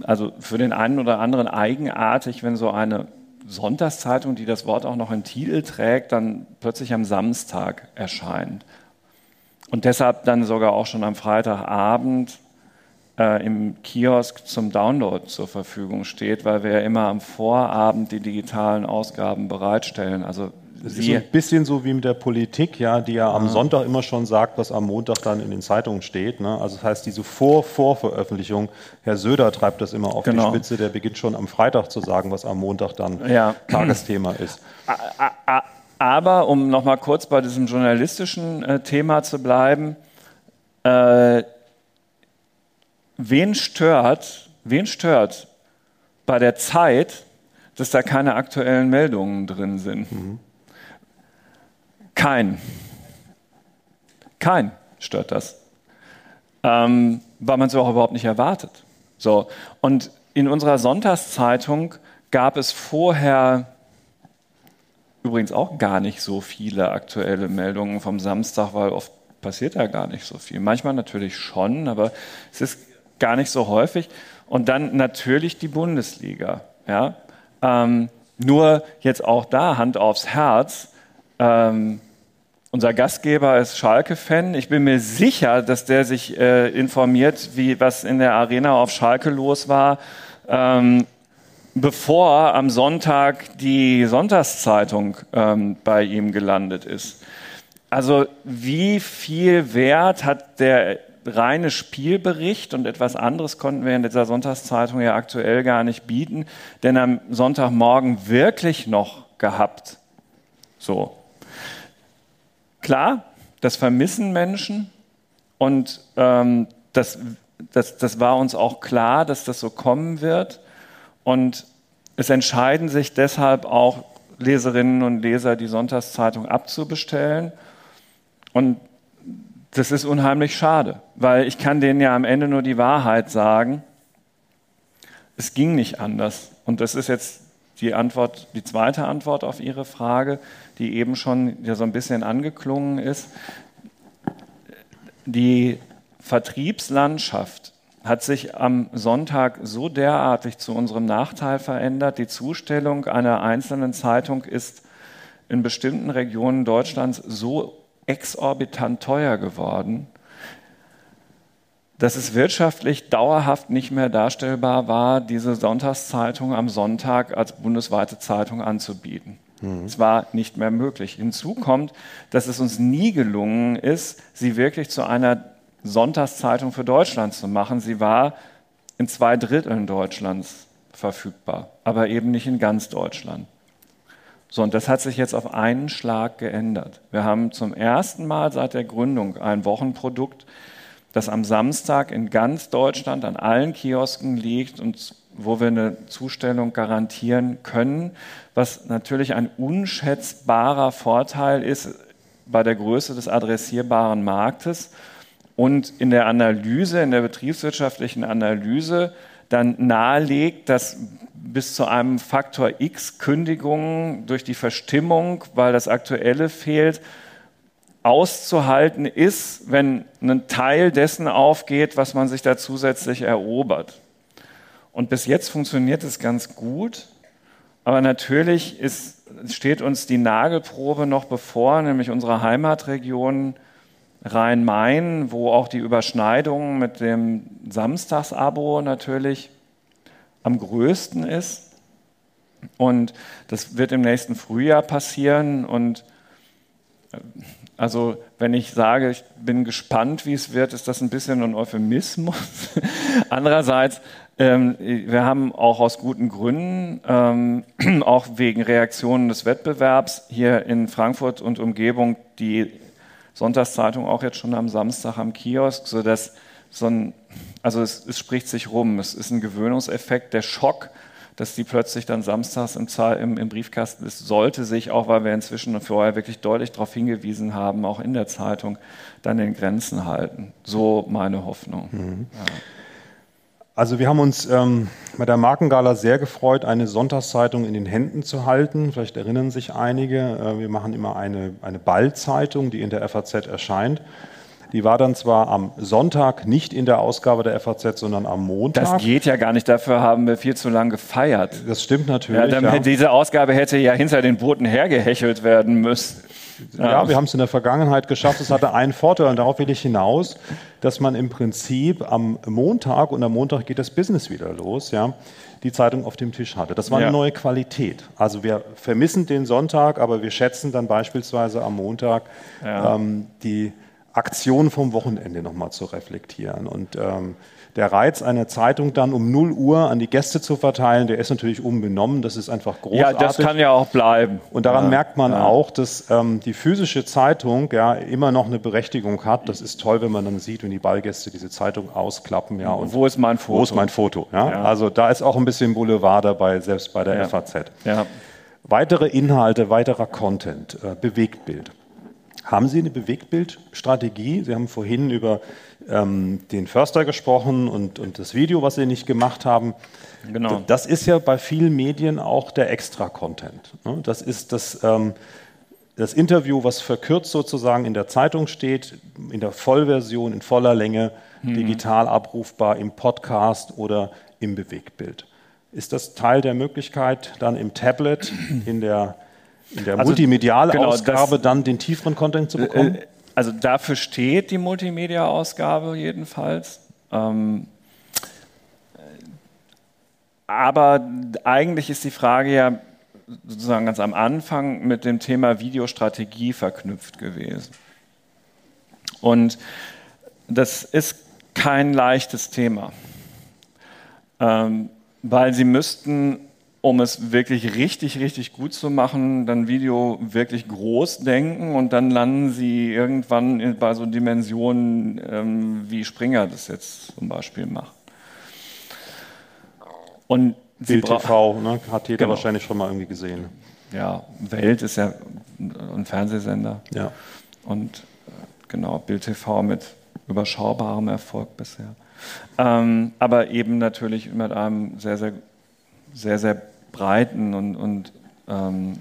also für den einen oder anderen eigenartig, wenn so eine Sonntagszeitung, die das Wort auch noch in Titel trägt, dann plötzlich am Samstag erscheint. Und deshalb dann sogar auch schon am Freitagabend äh, im Kiosk zum Download zur Verfügung steht, weil wir ja immer am Vorabend die digitalen Ausgaben bereitstellen. Also das ist so ein bisschen so wie mit der Politik, ja, die ja am Sonntag immer schon sagt, was am Montag dann in den Zeitungen steht. Ne? Also das heißt, diese Vor-Vorveröffentlichung, Herr Söder treibt das immer auf genau. die Spitze, der beginnt schon am Freitag zu sagen, was am Montag dann ja. Tagesthema ist. Aber um nochmal kurz bei diesem journalistischen äh, Thema zu bleiben, äh, wen stört, wen stört bei der Zeit, dass da keine aktuellen Meldungen drin sind. Mhm. Kein. Kein stört das. Ähm, weil man es auch überhaupt nicht erwartet. So. Und in unserer Sonntagszeitung gab es vorher übrigens auch gar nicht so viele aktuelle Meldungen vom Samstag, weil oft passiert ja gar nicht so viel. Manchmal natürlich schon, aber es ist gar nicht so häufig. Und dann natürlich die Bundesliga. Ja? Ähm, nur jetzt auch da, Hand aufs Herz, ähm, unser Gastgeber ist Schalke-Fan. Ich bin mir sicher, dass der sich äh, informiert, wie was in der Arena auf Schalke los war, ähm, bevor am Sonntag die Sonntagszeitung ähm, bei ihm gelandet ist. Also wie viel Wert hat der reine Spielbericht und etwas anderes konnten wir in dieser Sonntagszeitung ja aktuell gar nicht bieten, denn am Sonntagmorgen wirklich noch gehabt. So. Klar, das vermissen Menschen und ähm, das, das, das war uns auch klar, dass das so kommen wird. Und es entscheiden sich deshalb auch Leserinnen und Leser, die Sonntagszeitung abzubestellen. Und das ist unheimlich schade, weil ich kann denen ja am Ende nur die Wahrheit sagen. Es ging nicht anders. Und das ist jetzt die Antwort, die zweite Antwort auf Ihre Frage, die eben schon ja so ein bisschen angeklungen ist. Die Vertriebslandschaft hat sich am Sonntag so derartig zu unserem Nachteil verändert. Die Zustellung einer einzelnen Zeitung ist in bestimmten Regionen Deutschlands so exorbitant teuer geworden, dass es wirtschaftlich dauerhaft nicht mehr darstellbar war, diese Sonntagszeitung am Sonntag als bundesweite Zeitung anzubieten. Mhm. Es war nicht mehr möglich. Hinzu kommt, dass es uns nie gelungen ist, sie wirklich zu einer Sonntagszeitung für Deutschland zu machen. Sie war in zwei Dritteln Deutschlands verfügbar, aber eben nicht in ganz Deutschland. So, und das hat sich jetzt auf einen Schlag geändert. Wir haben zum ersten Mal seit der Gründung ein Wochenprodukt, das am Samstag in ganz Deutschland an allen Kiosken liegt und wo wir eine Zustellung garantieren können, was natürlich ein unschätzbarer Vorteil ist bei der Größe des adressierbaren Marktes. Und in der Analyse, in der betriebswirtschaftlichen Analyse dann nahelegt, dass bis zu einem Faktor X Kündigungen durch die Verstimmung, weil das Aktuelle fehlt, auszuhalten ist, wenn ein Teil dessen aufgeht, was man sich da zusätzlich erobert. Und bis jetzt funktioniert es ganz gut, aber natürlich ist, steht uns die Nagelprobe noch bevor, nämlich unsere Heimatregion Rhein-Main, wo auch die Überschneidung mit dem Samstagsabo natürlich am größten ist. Und das wird im nächsten Frühjahr passieren. Und äh, also wenn ich sage, ich bin gespannt, wie es wird, ist das ein bisschen ein Euphemismus. Andererseits, ähm, wir haben auch aus guten Gründen, ähm, auch wegen Reaktionen des Wettbewerbs hier in Frankfurt und Umgebung die Sonntagszeitung auch jetzt schon am Samstag am Kiosk, sodass so ein also es, es, spricht sich rum. Es ist ein Gewöhnungseffekt. Der Schock, dass die plötzlich dann samstags im, im, im, Briefkasten ist, sollte sich, auch weil wir inzwischen vorher wirklich deutlich darauf hingewiesen haben, auch in der Zeitung, dann in Grenzen halten. So meine Hoffnung. Mhm. Ja. Also wir haben uns ähm, bei der Markengala sehr gefreut, eine Sonntagszeitung in den Händen zu halten. Vielleicht erinnern sich einige. Äh, wir machen immer eine, eine Ballzeitung, die in der FAZ erscheint. Die war dann zwar am Sonntag nicht in der Ausgabe der FAZ, sondern am Montag. Das geht ja gar nicht, dafür haben wir viel zu lange gefeiert. Das stimmt natürlich. Ja, ja. Diese Ausgabe hätte ja hinter den Booten hergehechelt werden müssen. Ja, ja, wir haben es in der Vergangenheit geschafft. Es hatte einen Vorteil und darauf will ich hinaus, dass man im Prinzip am Montag und am Montag geht das Business wieder los, ja, die Zeitung auf dem Tisch hatte. Das war eine ja. neue Qualität. Also wir vermissen den Sonntag, aber wir schätzen dann beispielsweise am Montag ja. ähm, die Aktion vom Wochenende nochmal zu reflektieren. Und ähm, der Reiz, eine Zeitung dann um 0 Uhr an die Gäste zu verteilen, der ist natürlich unbenommen. Das ist einfach großartig. Ja, das kann ja auch bleiben. Und daran ja, merkt man ja. auch, dass ähm, die physische Zeitung ja immer noch eine Berechtigung hat. Das ist toll, wenn man dann sieht, wenn die Ballgäste diese Zeitung ausklappen. Ja, und wo ist mein Foto? Wo ist mein Foto? Ja? ja. Also da ist auch ein bisschen Boulevard dabei, selbst bei der FAZ. Ja. Weitere Inhalte, weiterer Content, äh, Bewegtbild. Haben Sie eine Bewegtbildstrategie? Sie haben vorhin über ähm, den Förster gesprochen und, und das Video, was Sie nicht gemacht haben. Genau. Das ist ja bei vielen Medien auch der Extra-Content. Ne? Das ist das, ähm, das Interview, was verkürzt sozusagen in der Zeitung steht, in der Vollversion, in voller Länge, mhm. digital abrufbar im Podcast oder im Bewegtbild. Ist das Teil der Möglichkeit, dann im Tablet, in der in der also, Multimedialausgabe genau, dann den tieferen Content zu bekommen? Äh, also dafür steht die Multimedia-Ausgabe jedenfalls. Ähm, aber eigentlich ist die Frage ja sozusagen ganz am Anfang mit dem Thema Videostrategie verknüpft gewesen. Und das ist kein leichtes Thema, ähm, weil Sie müssten um es wirklich richtig, richtig gut zu machen, dann Video wirklich groß denken und dann landen sie irgendwann bei so Dimensionen, ähm, wie Springer das jetzt zum Beispiel macht. Und Bild TV, ne? hat jeder genau. wahrscheinlich schon mal irgendwie gesehen. Ja, Welt ist ja ein Fernsehsender. Ja. Und äh, genau, Bild TV mit überschaubarem Erfolg bisher. Ähm, aber eben natürlich mit einem sehr, sehr, sehr, sehr breiten und, und ähm,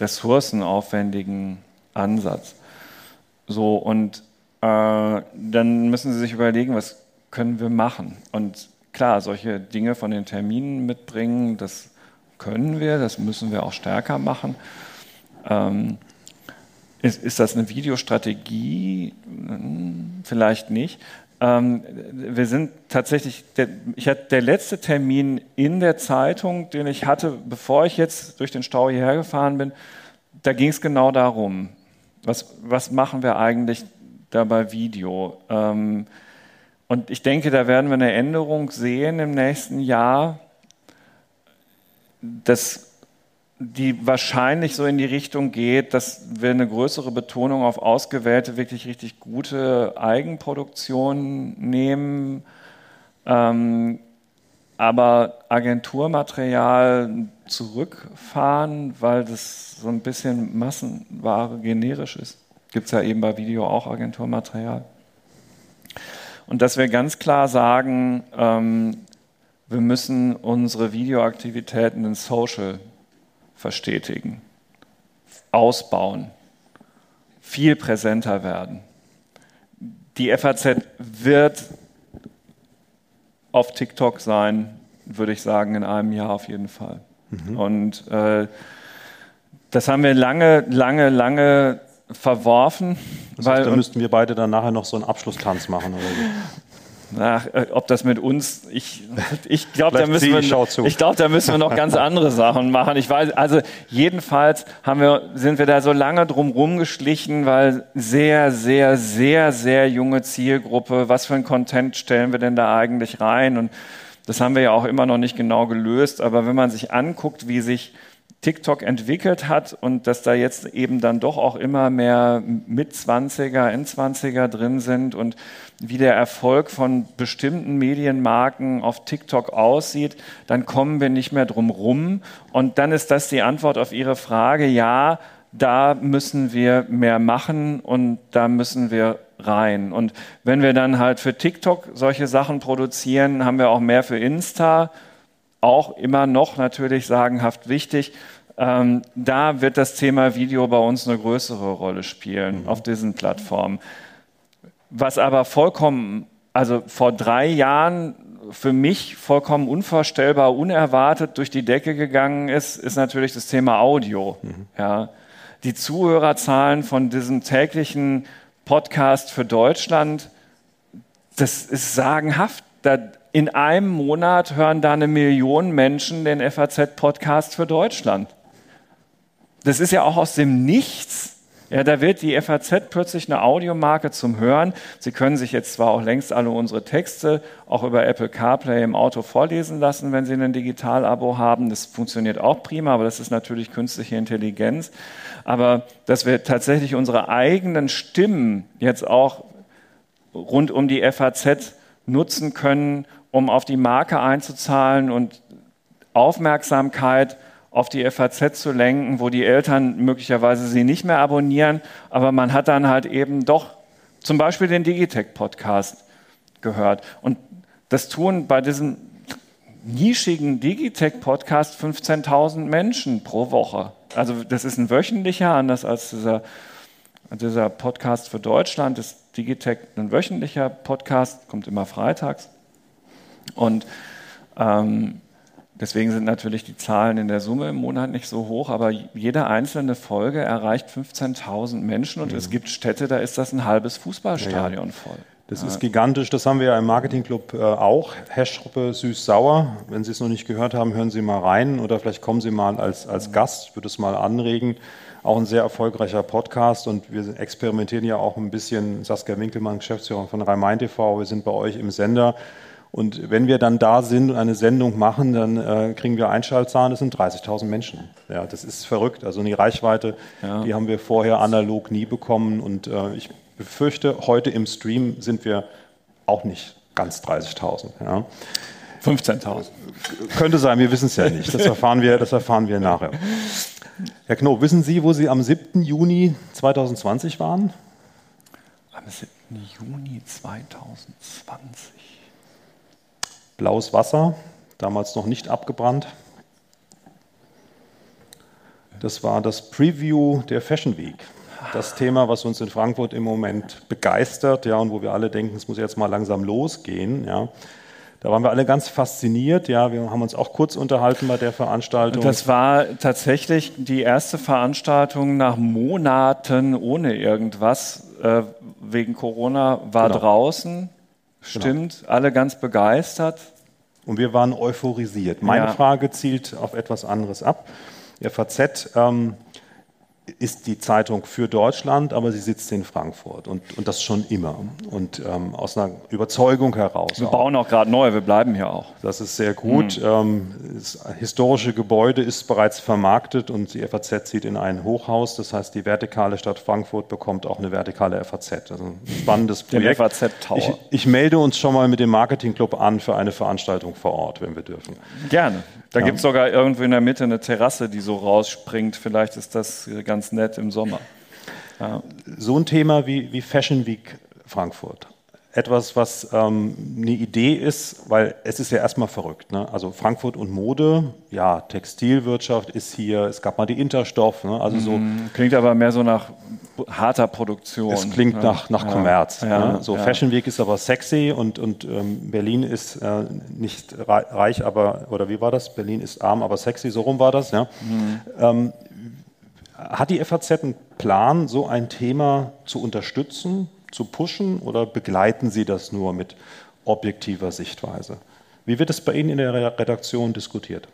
ressourcenaufwendigen Ansatz. So, und äh, dann müssen Sie sich überlegen, was können wir machen? Und klar, solche Dinge von den Terminen mitbringen, das können wir, das müssen wir auch stärker machen. Ähm, ist, ist, das eine Videostrategie? Hm, vielleicht nicht. Ähm, wir sind tatsächlich, der, ich hatte der letzte Termin in der Zeitung, den ich hatte, bevor ich jetzt durch den Stau hierher gefahren bin, da ging es genau darum, was, was machen wir eigentlich da bei Video? Ähm, und ich denke, da werden wir eine Änderung sehen im nächsten Jahr, dass die wahrscheinlich so in die Richtung geht, dass wir eine größere Betonung auf ausgewählte, wirklich richtig gute Eigenproduktion nehmen, ähm, aber Agenturmaterial zurückfahren, weil das so ein bisschen Massenware generisch ist. Gibt es ja eben bei Video auch Agenturmaterial. Und dass wir ganz klar sagen, ähm, wir müssen unsere Videoaktivitäten in Social verstetigen, ausbauen, viel präsenter werden. Die FAZ wird auf TikTok sein, würde ich sagen, in einem Jahr auf jeden Fall. Mhm. Und äh, das haben wir lange, lange, lange verworfen. Das heißt, weil, da müssten wir beide dann nachher noch so einen Abschlusstanz machen oder so. Ach, äh, ob das mit uns, ich, ich glaube, da, müssen wir, ich glaub, da müssen wir noch ganz andere Sachen machen. Ich weiß, also jedenfalls haben wir, sind wir da so lange drum rumgeschlichen, weil sehr, sehr, sehr, sehr junge Zielgruppe, was für ein Content stellen wir denn da eigentlich rein? Und das haben wir ja auch immer noch nicht genau gelöst. Aber wenn man sich anguckt, wie sich TikTok entwickelt hat und dass da jetzt eben dann doch auch immer mehr Mit-20er, End-20er drin sind und wie der Erfolg von bestimmten Medienmarken auf TikTok aussieht, dann kommen wir nicht mehr drum rum. Und dann ist das die Antwort auf Ihre Frage, ja, da müssen wir mehr machen und da müssen wir rein. Und wenn wir dann halt für TikTok solche Sachen produzieren, haben wir auch mehr für Insta auch immer noch natürlich sagenhaft wichtig. Ähm, da wird das Thema Video bei uns eine größere Rolle spielen mhm. auf diesen Plattformen. Was aber vollkommen, also vor drei Jahren für mich vollkommen unvorstellbar, unerwartet durch die Decke gegangen ist, ist natürlich das Thema Audio. Mhm. Ja. Die Zuhörerzahlen von diesem täglichen Podcast für Deutschland, das ist sagenhaft. Da, in einem Monat hören da eine Million Menschen den FAZ-Podcast für Deutschland. Das ist ja auch aus dem Nichts Ja, da wird die FAZ plötzlich eine Audiomarke zum Hören. Sie können sich jetzt zwar auch längst alle unsere Texte auch über Apple CarPlay im Auto vorlesen lassen, wenn Sie ein Digital-Abo haben. Das funktioniert auch prima, aber das ist natürlich künstliche Intelligenz. Aber dass wir tatsächlich unsere eigenen Stimmen jetzt auch rund um die FAZ nutzen können, um auf die Marke einzuzahlen und Aufmerksamkeit auf die FAZ zu lenken, wo die Eltern möglicherweise sie nicht mehr abonnieren, aber man hat dann halt eben doch zum Beispiel den Digitech-Podcast gehört. Und das tun bei diesem nischigen Digitech-Podcast 15.000 Menschen pro Woche. Also das ist ein wöchentlicher, anders als dieser, dieser Podcast für Deutschland, das Digitech ein wöchentlicher Podcast, kommt immer freitags. Und ähm, deswegen sind natürlich die Zahlen in der Summe im Monat nicht so hoch, aber jede einzelne Folge erreicht 15.000 Menschen und mhm. es gibt Städte, da ist das ein halbes Fußballstadion ja. voll. Das ist gigantisch, das haben wir ja im Marketingclub äh, auch. Hashruppe süß-sauer. Wenn Sie es noch nicht gehört haben, hören Sie mal rein oder vielleicht kommen Sie mal als, als Gast. Ich würde es mal anregen. Auch ein sehr erfolgreicher Podcast und wir experimentieren ja auch ein bisschen. Saskia Winkelmann, Geschäftsführer von Rhein-Main TV, wir sind bei euch im Sender und wenn wir dann da sind und eine Sendung machen, dann äh, kriegen wir Einschaltzahlen, das sind 30.000 Menschen. Ja, das ist verrückt. Also die Reichweite, ja. die haben wir vorher analog nie bekommen. Und äh, ich befürchte, heute im Stream sind wir auch nicht ganz 30.000. Ja. 15.000. Könnte sein, wir wissen es ja nicht. Das erfahren wir, das erfahren wir nachher. Herr Knob, wissen Sie, wo Sie am 7. Juni 2020 waren? Am 7. Juni 2020 blaues Wasser, damals noch nicht abgebrannt. Das war das Preview der Fashion Week. Das Thema, was uns in Frankfurt im Moment begeistert, ja, und wo wir alle denken, es muss jetzt mal langsam losgehen, ja. Da waren wir alle ganz fasziniert. Ja, wir haben uns auch kurz unterhalten bei der Veranstaltung. Das war tatsächlich die erste Veranstaltung nach Monaten ohne irgendwas äh, wegen Corona. War genau. draußen, Stimmt, genau. alle ganz begeistert. Und wir waren euphorisiert. Meine ja. Frage zielt auf etwas anderes ab. FAZ ähm, ist die Zeitung für Deutschland, aber sie sitzt in Frankfurt und, und das schon immer. Und ähm, aus einer Überzeugung heraus. Wir auch. bauen auch gerade neu, wir bleiben hier auch. Das ist sehr gut. Mhm. Ähm, das historische Gebäude ist bereits vermarktet und die FAZ zieht in ein Hochhaus. Das heißt, die vertikale Stadt Frankfurt bekommt auch eine vertikale FAZ. Also ein spannendes Projekt. Der FAZ Tower. Ich, ich melde uns schon mal mit dem Marketingclub an für eine Veranstaltung vor Ort, wenn wir dürfen. Gerne. Da ja. gibt es sogar irgendwo in der Mitte eine Terrasse, die so rausspringt. Vielleicht ist das ganz nett im Sommer. Ja. So ein Thema wie, wie Fashion Week Frankfurt etwas, was ähm, eine Idee ist, weil es ist ja erstmal verrückt. Ne? Also Frankfurt und Mode, ja, Textilwirtschaft ist hier, es gab mal die Interstoff, ne? also so. Mhm. Klingt aber mehr so nach harter Produktion. Es klingt ne? nach, nach ja. Kommerz. Ja, ne? So. Fashion Week ist aber sexy und, und ähm, Berlin ist äh, nicht reich, aber, oder wie war das? Berlin ist arm, aber sexy, so rum war das. Ja? Mhm. Ähm, hat die FAZ einen Plan, so ein Thema zu unterstützen? zu pushen oder begleiten Sie das nur mit objektiver Sichtweise? Wie wird es bei Ihnen in der Redaktion diskutiert?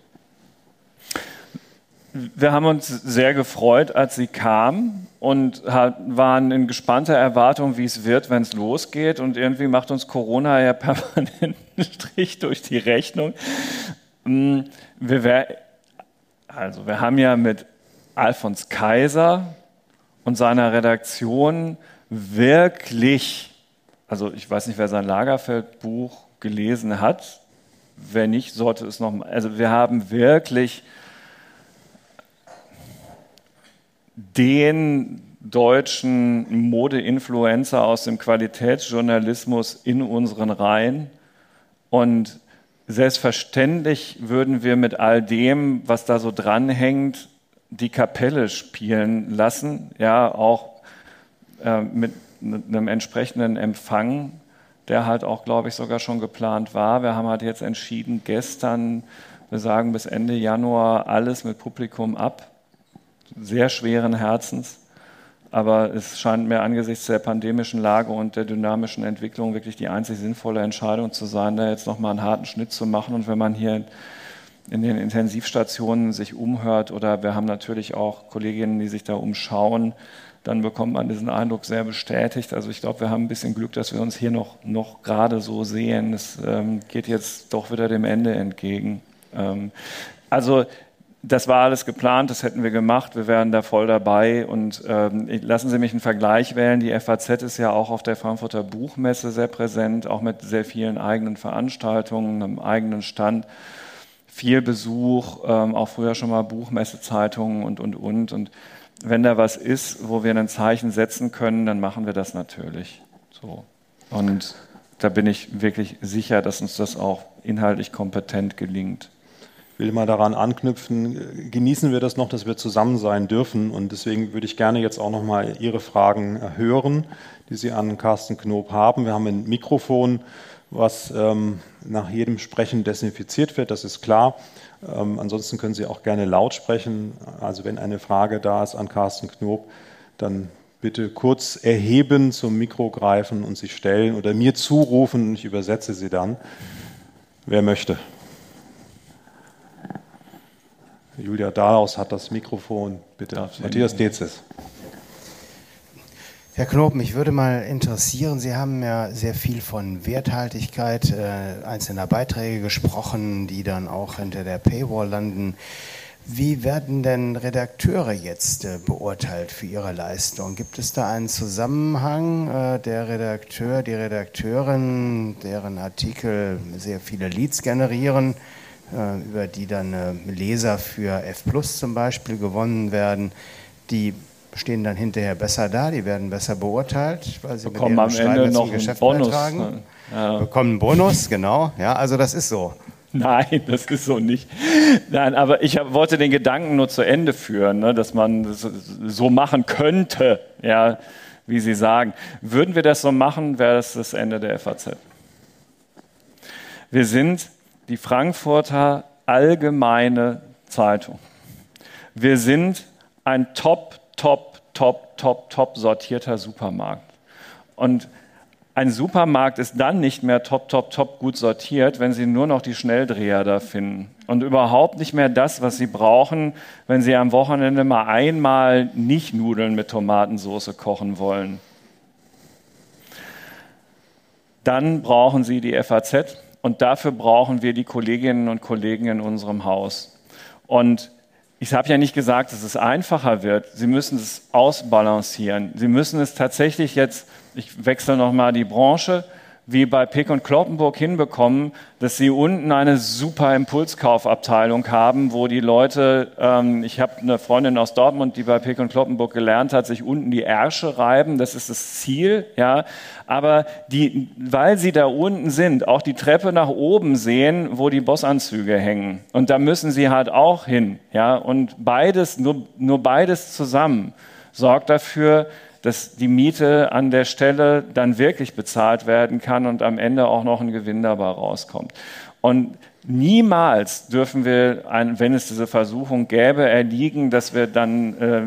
Wir haben uns sehr gefreut, als sie kam und waren in gespannter Erwartung, wie es wird, wenn es losgeht. Und irgendwie macht uns Corona ja permanent einen Strich durch die Rechnung. Mm, wir, also wir haben ja mit Alfons Kaiser und seiner Redaktion wirklich, also ich weiß nicht, wer sein Lagerfeldbuch gelesen hat. Wer nicht, sollte es noch. Also wir haben wirklich den deutschen Mode-Influencer aus dem Qualitätsjournalismus in unseren Reihen. Und selbstverständlich würden wir mit all dem, was da so dranhängt, die Kapelle spielen lassen. Ja, auch äh, mit einem entsprechenden Empfang, der halt auch, glaube ich, sogar schon geplant war. Wir haben halt jetzt entschieden, gestern, wir sagen bis Ende Januar alles mit Publikum ab. Sehr schweren Herzens. Aber es scheint mir angesichts der pandemischen Lage und der dynamischen Entwicklung wirklich die einzig sinnvolle Entscheidung zu sein, da jetzt nochmal einen harten Schnitt zu machen. Und wenn man hier in den Intensivstationen sich umhört oder wir haben natürlich auch Kolleginnen, die sich da umschauen, dann bekommt man diesen Eindruck sehr bestätigt. Also ich glaube, wir haben ein bisschen Glück, dass wir uns hier noch, noch gerade so sehen. Es ähm, geht jetzt doch wieder dem Ende entgegen. Ähm, also das war alles geplant, das hätten wir gemacht, wir wären da voll dabei. Und ähm, lassen Sie mich einen Vergleich wählen. Die FAZ ist ja auch auf der Frankfurter Buchmesse sehr präsent, auch mit sehr vielen eigenen Veranstaltungen, einem eigenen Stand, viel Besuch, ähm, auch früher schon mal Buchmessezeitungen und, und, und. Und wenn da was ist, wo wir ein Zeichen setzen können, dann machen wir das natürlich. So. Und da bin ich wirklich sicher, dass uns das auch inhaltlich kompetent gelingt will mal daran anknüpfen, genießen wir das noch, dass wir zusammen sein dürfen. Und deswegen würde ich gerne jetzt auch noch mal Ihre Fragen hören, die Sie an Carsten Knob haben. Wir haben ein Mikrofon, was ähm, nach jedem Sprechen desinfiziert wird, das ist klar. Ähm, ansonsten können Sie auch gerne laut sprechen. Also wenn eine Frage da ist an Carsten Knob, dann bitte kurz erheben, zum Mikro greifen und sich stellen oder mir zurufen und ich übersetze sie dann. Wer möchte? Julia Daraus hat das Mikrofon. Bitte, Darf Matthias Dezes. Herr Knob, mich würde mal interessieren, Sie haben ja sehr viel von Werthaltigkeit äh, einzelner Beiträge gesprochen, die dann auch hinter der Paywall landen. Wie werden denn Redakteure jetzt äh, beurteilt für ihre Leistung? Gibt es da einen Zusammenhang äh, der Redakteur, die Redakteurin, deren Artikel sehr viele Leads generieren? Äh, über die dann äh, Leser für F Plus zum Beispiel gewonnen werden, die stehen dann hinterher besser da, die werden besser beurteilt, weil sie bekommen am Ende noch einen Bonus. Ne? Ja. Bekommen einen Bonus, genau. Ja, also das ist so. Nein, das ist so nicht. Nein, aber ich wollte den Gedanken nur zu Ende führen, ne, dass man das so machen könnte, ja, wie Sie sagen. Würden wir das so machen, wäre das das Ende der FAZ. Wir sind die Frankfurter Allgemeine Zeitung. Wir sind ein top, top, top, top, top sortierter Supermarkt. Und ein Supermarkt ist dann nicht mehr top, top, top gut sortiert, wenn Sie nur noch die Schnelldreher da finden. Und überhaupt nicht mehr das, was Sie brauchen, wenn Sie am Wochenende mal einmal nicht Nudeln mit Tomatensauce kochen wollen. Dann brauchen Sie die FAZ, und dafür brauchen wir die Kolleginnen und Kollegen in unserem Haus. Und ich habe ja nicht gesagt, dass es einfacher wird. Sie müssen es ausbalancieren. Sie müssen es tatsächlich jetzt, ich wechsle nochmal die Branche, wie bei Pick und Kloppenburg hinbekommen, dass sie unten eine super Impulskaufabteilung haben, wo die Leute, ähm, ich habe eine Freundin aus Dortmund, die bei Pick und Kloppenburg gelernt hat, sich unten die Ärsche reiben, das ist das Ziel, ja, aber die, weil sie da unten sind, auch die Treppe nach oben sehen, wo die Bossanzüge hängen. Und da müssen sie halt auch hin, ja, und beides, nur, nur beides zusammen sorgt dafür, dass die Miete an der Stelle dann wirklich bezahlt werden kann und am Ende auch noch ein Gewinn dabei rauskommt. Und niemals dürfen wir, wenn es diese Versuchung gäbe, erliegen, dass wir dann äh,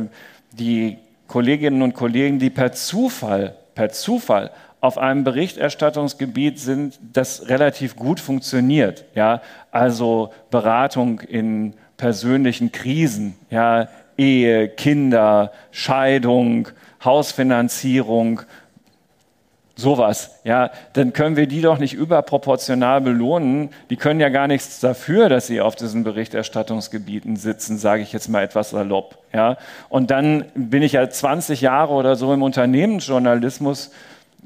die Kolleginnen und Kollegen, die per Zufall, per Zufall auf einem Berichterstattungsgebiet sind, das relativ gut funktioniert. Ja? Also Beratung in persönlichen Krisen, ja? Ehe, Kinder, Scheidung, Hausfinanzierung, sowas, ja, dann können wir die doch nicht überproportional belohnen. Die können ja gar nichts dafür, dass sie auf diesen Berichterstattungsgebieten sitzen, sage ich jetzt mal etwas salopp, ja. Und dann bin ich ja 20 Jahre oder so im Unternehmensjournalismus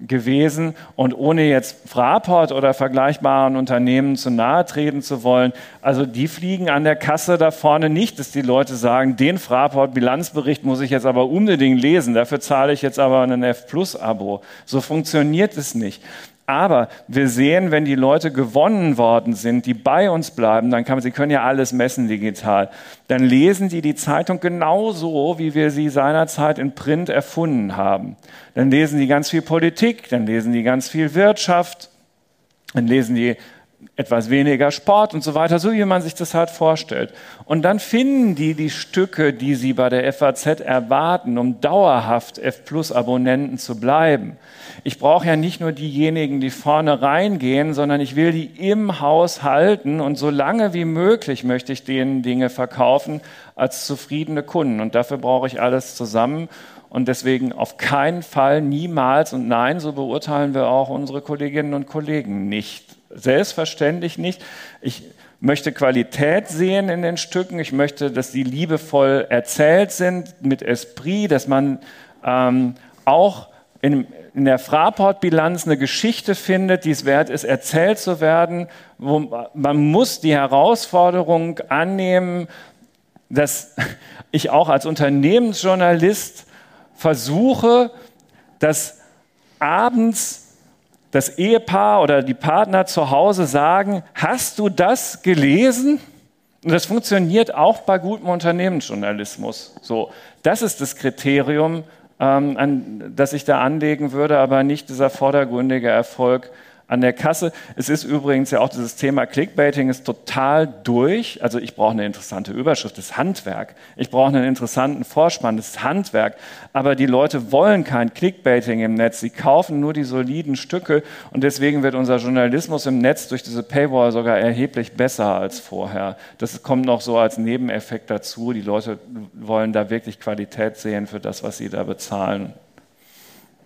gewesen und ohne jetzt Fraport oder vergleichbaren Unternehmen zu nahe treten zu wollen, also die fliegen an der Kasse da vorne nicht, dass die Leute sagen, den Fraport Bilanzbericht muss ich jetzt aber unbedingt lesen, dafür zahle ich jetzt aber ein F Plus Abo. So funktioniert es nicht. Aber wir sehen, wenn die Leute gewonnen worden sind, die bei uns bleiben, dann kann man, sie können ja alles messen digital, dann lesen die die Zeitung genauso, wie wir sie seinerzeit in Print erfunden haben. Dann lesen die ganz viel Politik, dann lesen die ganz viel Wirtschaft, dann lesen die etwas weniger Sport und so weiter, so wie man sich das halt vorstellt. Und dann finden die die Stücke, die sie bei der FAZ erwarten, um dauerhaft F-Plus-Abonnenten zu bleiben. Ich brauche ja nicht nur diejenigen, die vorne reingehen, sondern ich will die im Haus halten und so lange wie möglich möchte ich denen Dinge verkaufen als zufriedene Kunden. Und dafür brauche ich alles zusammen. und deswegen auf keinen Fall, niemals und nein, so beurteilen wir auch unsere Kolleginnen und Kollegen nicht. Selbstverständlich nicht. Ich möchte Qualität sehen in den Stücken. Ich möchte, dass die liebevoll erzählt sind, mit Esprit, dass man ähm, auch in, in der Fraport-Bilanz eine Geschichte findet, die es wert ist, erzählt zu werden. Wo, man muss die Herausforderung annehmen, dass ich auch als Unternehmensjournalist versuche, dass abends das Ehepaar oder die Partner zu Hause sagen, hast du das gelesen? Und das funktioniert auch bei gutem Unternehmensjournalismus. So, das ist das Kriterium, ähm, an, das ich da anlegen würde, aber nicht dieser vordergründige Erfolg an der Kasse. Es ist übrigens ja auch dieses Thema Clickbaiting ist total durch. Also ich brauche eine interessante Überschrift, das Handwerk. Ich brauche einen interessanten Vorspann, das Handwerk. Aber die Leute wollen kein Clickbaiting im Netz. Sie kaufen nur die soliden Stücke und deswegen wird unser Journalismus im Netz durch diese Paywall sogar erheblich besser als vorher. Das kommt noch so als Nebeneffekt dazu. Die Leute wollen da wirklich Qualität sehen für das, was sie da bezahlen.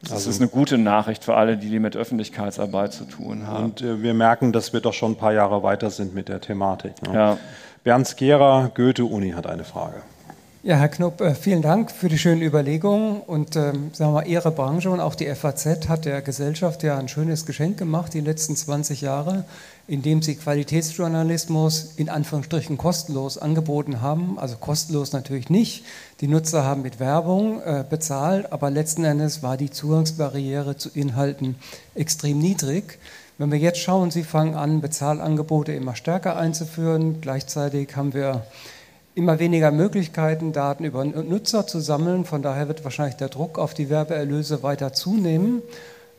Das also, ist eine gute Nachricht für alle, die, die mit Öffentlichkeitsarbeit zu tun haben. Und äh, wir merken, dass wir doch schon ein paar Jahre weiter sind mit der Thematik. Ne? Ja. Bernd Skera, Goethe-Uni, hat eine Frage. Ja, Herr Knopp, äh, vielen Dank für die schönen Überlegungen. Und ähm, sagen wir mal, Ihre Branche und auch die FAZ hat der Gesellschaft ja ein schönes Geschenk gemacht die letzten 20 Jahre, indem sie Qualitätsjournalismus in Anführungsstrichen kostenlos angeboten haben. Also kostenlos natürlich nicht. Die Nutzer haben mit Werbung äh, bezahlt, aber letzten Endes war die Zugangsbarriere zu Inhalten extrem niedrig. Wenn wir jetzt schauen, Sie fangen an, Bezahlangebote immer stärker einzuführen. Gleichzeitig haben wir immer weniger Möglichkeiten, Daten über Nutzer zu sammeln. Von daher wird wahrscheinlich der Druck auf die Werbeerlöse weiter zunehmen.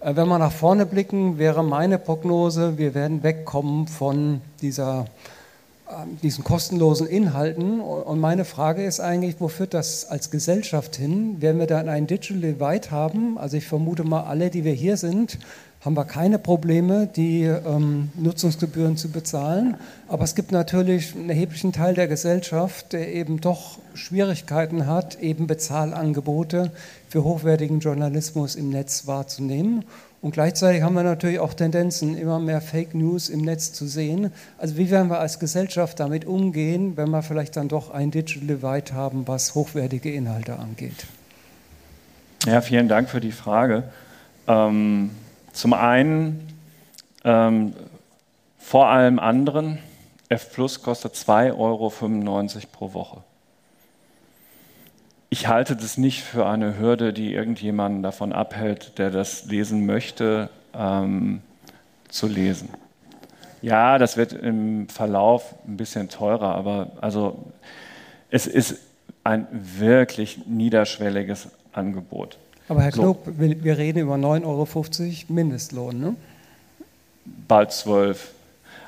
Äh, wenn wir nach vorne blicken, wäre meine Prognose, wir werden wegkommen von dieser, ähm, diesen kostenlosen Inhalten. Und meine Frage ist eigentlich, wo führt das als Gesellschaft hin? Werden wir dann ein Digital Divide haben? Also ich vermute mal, alle, die wir hier sind, haben wir keine Probleme, die ähm, Nutzungsgebühren zu bezahlen. Aber es gibt natürlich einen erheblichen Teil der Gesellschaft, der eben doch Schwierigkeiten hat, eben Bezahlangebote für hochwertigen Journalismus im Netz wahrzunehmen. Und gleichzeitig haben wir natürlich auch Tendenzen, immer mehr Fake News im Netz zu sehen. Also wie werden wir als Gesellschaft damit umgehen, wenn wir vielleicht dann doch ein Digital Divide haben, was hochwertige Inhalte angeht? Ja, vielen Dank für die Frage. Ähm zum einen ähm, vor allem anderen, F Plus kostet 2,95 Euro pro Woche. Ich halte das nicht für eine Hürde, die irgendjemanden davon abhält, der das lesen möchte, ähm, zu lesen. Ja, das wird im Verlauf ein bisschen teurer, aber also es ist ein wirklich niederschwelliges Angebot. Aber Herr Knob, so. wir reden über 9,50 Euro Mindestlohn, ne? Bald 12.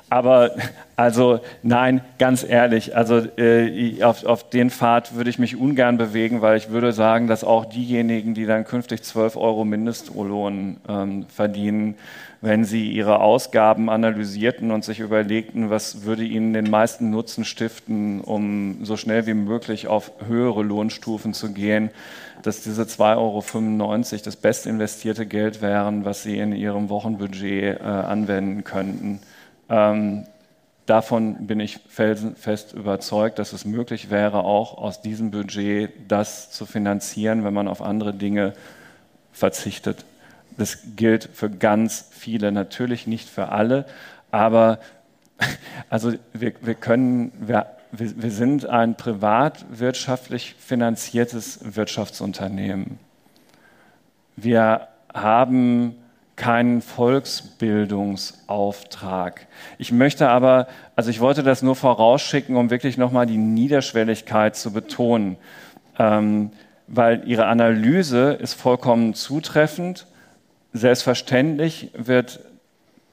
Aber also nein, ganz ehrlich, also äh, auf, auf den Pfad würde ich mich ungern bewegen, weil ich würde sagen, dass auch diejenigen, die dann künftig 12 Euro Mindestlohn ähm, verdienen, wenn sie ihre Ausgaben analysierten und sich überlegten, was würde ihnen den meisten Nutzen stiften, um so schnell wie möglich auf höhere Lohnstufen zu gehen, dass diese 2,95 Euro das best investierte Geld wären, was sie in ihrem Wochenbudget äh, anwenden könnten. Ähm, davon bin ich felsenfest überzeugt, dass es möglich wäre, auch aus diesem Budget das zu finanzieren, wenn man auf andere Dinge verzichtet. Das gilt für ganz viele, natürlich nicht für alle, aber also wir, wir können, wir, wir sind ein privatwirtschaftlich finanziertes Wirtschaftsunternehmen. Wir haben keinen Volksbildungsauftrag. Ich möchte aber, also ich wollte das nur vorausschicken, um wirklich nochmal die Niederschwelligkeit zu betonen, ähm, weil Ihre Analyse ist vollkommen zutreffend. Selbstverständlich wird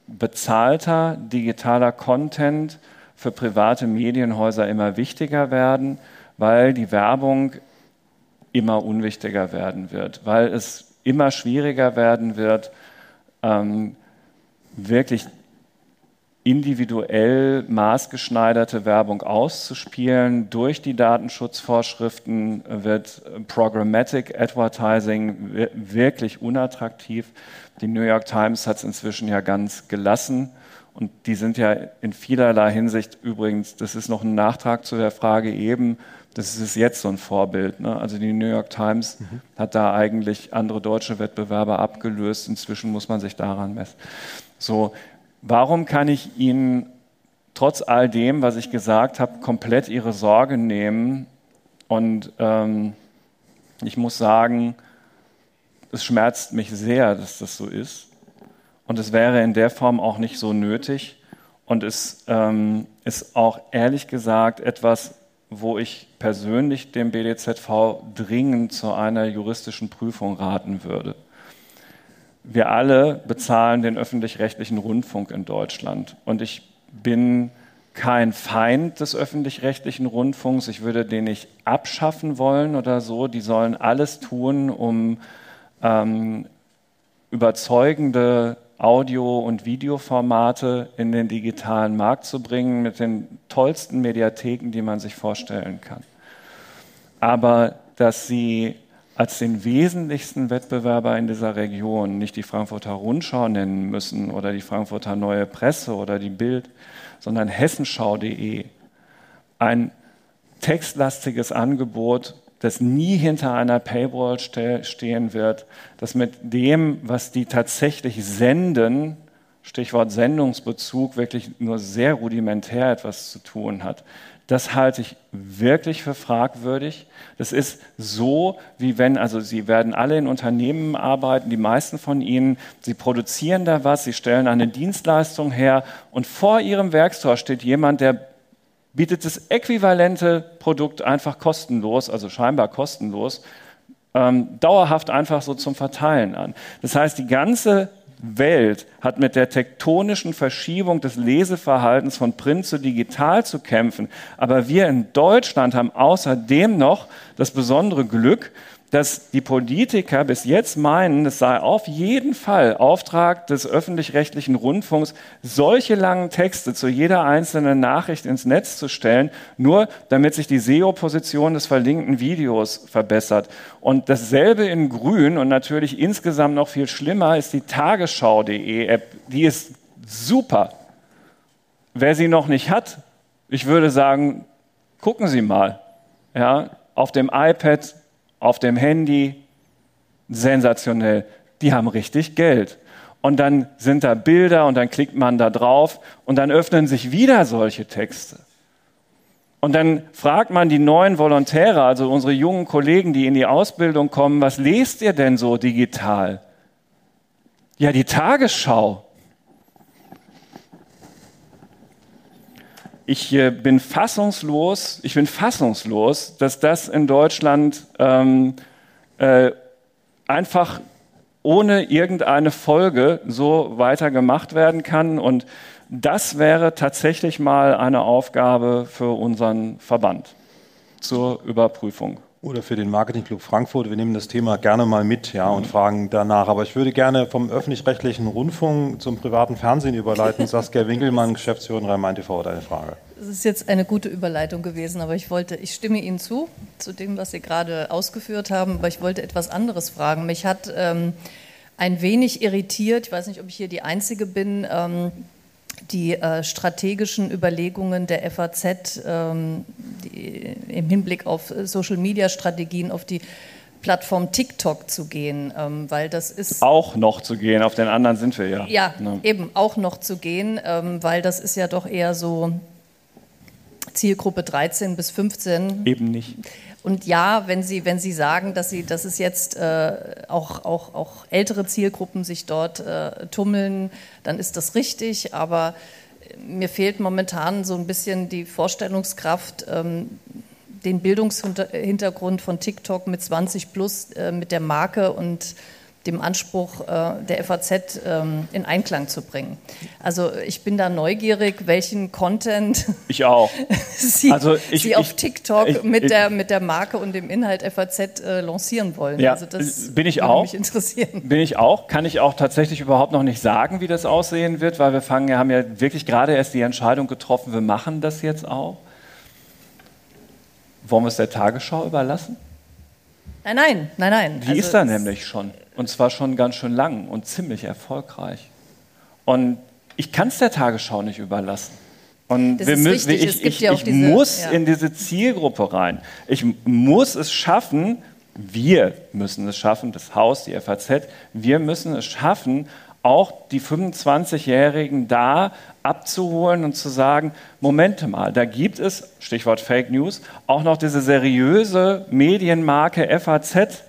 bezahlter digitaler Content für private Medienhäuser immer wichtiger werden, weil die Werbung immer unwichtiger werden wird, weil es immer schwieriger werden wird, ähm, wirklich individuell maßgeschneiderte Werbung auszuspielen. Durch die Datenschutzvorschriften wird Programmatic Advertising wirklich unattraktiv. Die New York Times hat es inzwischen ja ganz gelassen. Und die sind ja in vielerlei Hinsicht übrigens, das ist noch ein Nachtrag zu der Frage eben, das ist jetzt so ein Vorbild. Ne? Also die New York Times mhm. hat da eigentlich andere deutsche Wettbewerber abgelöst. Inzwischen muss man sich daran messen. So, warum kann ich Ihnen trotz all dem, was ich gesagt habe, komplett Ihre Sorge nehmen? Und ähm, ich muss sagen, es schmerzt mich sehr, dass das so ist. Und es wäre in der Form auch nicht so nötig. Und es ähm, ist auch ehrlich gesagt etwas, wo ich persönlich dem BDZV dringend zu einer juristischen Prüfung raten würde. Wir alle bezahlen den öffentlich-rechtlichen Rundfunk in Deutschland. Und ich bin kein Feind des öffentlich-rechtlichen Rundfunks. Ich würde den nicht abschaffen wollen oder so. Die sollen alles tun, um ähm, überzeugende Audio- und Videoformate in den digitalen Markt zu bringen mit den tollsten Mediatheken, die man sich vorstellen kann. Aber dass sie als den wesentlichsten Wettbewerber in dieser Region nicht die Frankfurter Rundschau nennen müssen oder die Frankfurter Neue Presse oder die Bild, sondern hessenschau.de. Ein textlastiges Angebot, das nie hinter einer Paywall stehen wird, das mit dem, was die tatsächlich senden, Stichwort Sendungsbezug, wirklich nur sehr rudimentär etwas zu tun hat. Das halte ich wirklich für fragwürdig. Das ist so, wie wenn, also Sie werden alle in Unternehmen arbeiten, die meisten von Ihnen, Sie produzieren da was, Sie stellen eine Dienstleistung her und vor Ihrem Werkstor steht jemand, der bietet das äquivalente Produkt einfach kostenlos, also scheinbar kostenlos, ähm, dauerhaft einfach so zum Verteilen an. Das heißt, die ganze Welt hat mit der tektonischen Verschiebung des Leseverhaltens von Print zu digital zu kämpfen. Aber wir in Deutschland haben außerdem noch das besondere Glück, dass die Politiker bis jetzt meinen, es sei auf jeden Fall Auftrag des öffentlich-rechtlichen Rundfunks, solche langen Texte zu jeder einzelnen Nachricht ins Netz zu stellen, nur damit sich die SEO-Position des verlinkten Videos verbessert. Und dasselbe in Grün und natürlich insgesamt noch viel schlimmer ist die Tagesschau.de App. Die ist super. Wer sie noch nicht hat, ich würde sagen, gucken Sie mal. Ja, auf dem iPad auf dem Handy, sensationell. Die haben richtig Geld. Und dann sind da Bilder und dann klickt man da drauf und dann öffnen sich wieder solche Texte. Und dann fragt man die neuen Volontäre, also unsere jungen Kollegen, die in die Ausbildung kommen, was lest ihr denn so digital? Ja, die Tagesschau. Ich äh, bin fassungslos, ich bin fassungslos, dass das in Deutschland ähm, äh, einfach ohne irgendeine Folge so weiter gemacht werden kann. Und das wäre tatsächlich mal eine Aufgabe für unseren Verband zur Überprüfung. Oder für den Marketingclub Frankfurt. Wir nehmen das Thema gerne mal mit ja, und fragen danach. Aber ich würde gerne vom öffentlich-rechtlichen Rundfunk zum privaten Fernsehen überleiten. Saskia Winkelmann, Geschäftsführerin Rhein-Main-TV, hat eine Frage. Das ist jetzt eine gute Überleitung gewesen, aber ich wollte, ich stimme Ihnen zu, zu dem, was Sie gerade ausgeführt haben, aber ich wollte etwas anderes fragen. Mich hat ähm, ein wenig irritiert, ich weiß nicht, ob ich hier die Einzige bin, ähm, die äh, strategischen Überlegungen der FAZ ähm, die, im Hinblick auf Social-Media-Strategien, auf die Plattform TikTok zu gehen, ähm, weil das ist auch noch zu gehen. Auf den anderen sind wir ja. Ja, ja. eben auch noch zu gehen, ähm, weil das ist ja doch eher so Zielgruppe 13 bis 15. Eben nicht. Und ja, wenn Sie, wenn Sie sagen, dass, Sie, dass es jetzt äh, auch, auch, auch ältere Zielgruppen sich dort äh, tummeln, dann ist das richtig. Aber mir fehlt momentan so ein bisschen die Vorstellungskraft, ähm, den Bildungshintergrund von TikTok mit 20 plus, äh, mit der Marke und dem Anspruch äh, der FAZ ähm, in Einklang zu bringen. Also ich bin da neugierig, welchen Content ich auch. Sie, also ich, Sie auf ich, TikTok ich, mit, der, mit der Marke und dem Inhalt FAZ äh, lancieren wollen. Ja, also das bin ich auch. Mich interessieren. Bin ich auch. Kann ich auch tatsächlich überhaupt noch nicht sagen, wie das aussehen wird, weil wir fangen, wir haben ja wirklich gerade erst die Entscheidung getroffen, wir machen das jetzt auch. Wollen wir es der Tagesschau überlassen? Nein, nein, nein, nein. Die also ist da nämlich schon. Und zwar schon ganz schön lang und ziemlich erfolgreich. Und ich kann es der Tagesschau nicht überlassen. Und wir müssen, ich, ich, ja ich diese, muss ja. in diese Zielgruppe rein. Ich muss es schaffen, wir müssen es schaffen, das Haus, die FAZ, wir müssen es schaffen, auch die 25-Jährigen da abzuholen und zu sagen, Momente mal, da gibt es, Stichwort Fake News, auch noch diese seriöse Medienmarke FAZ,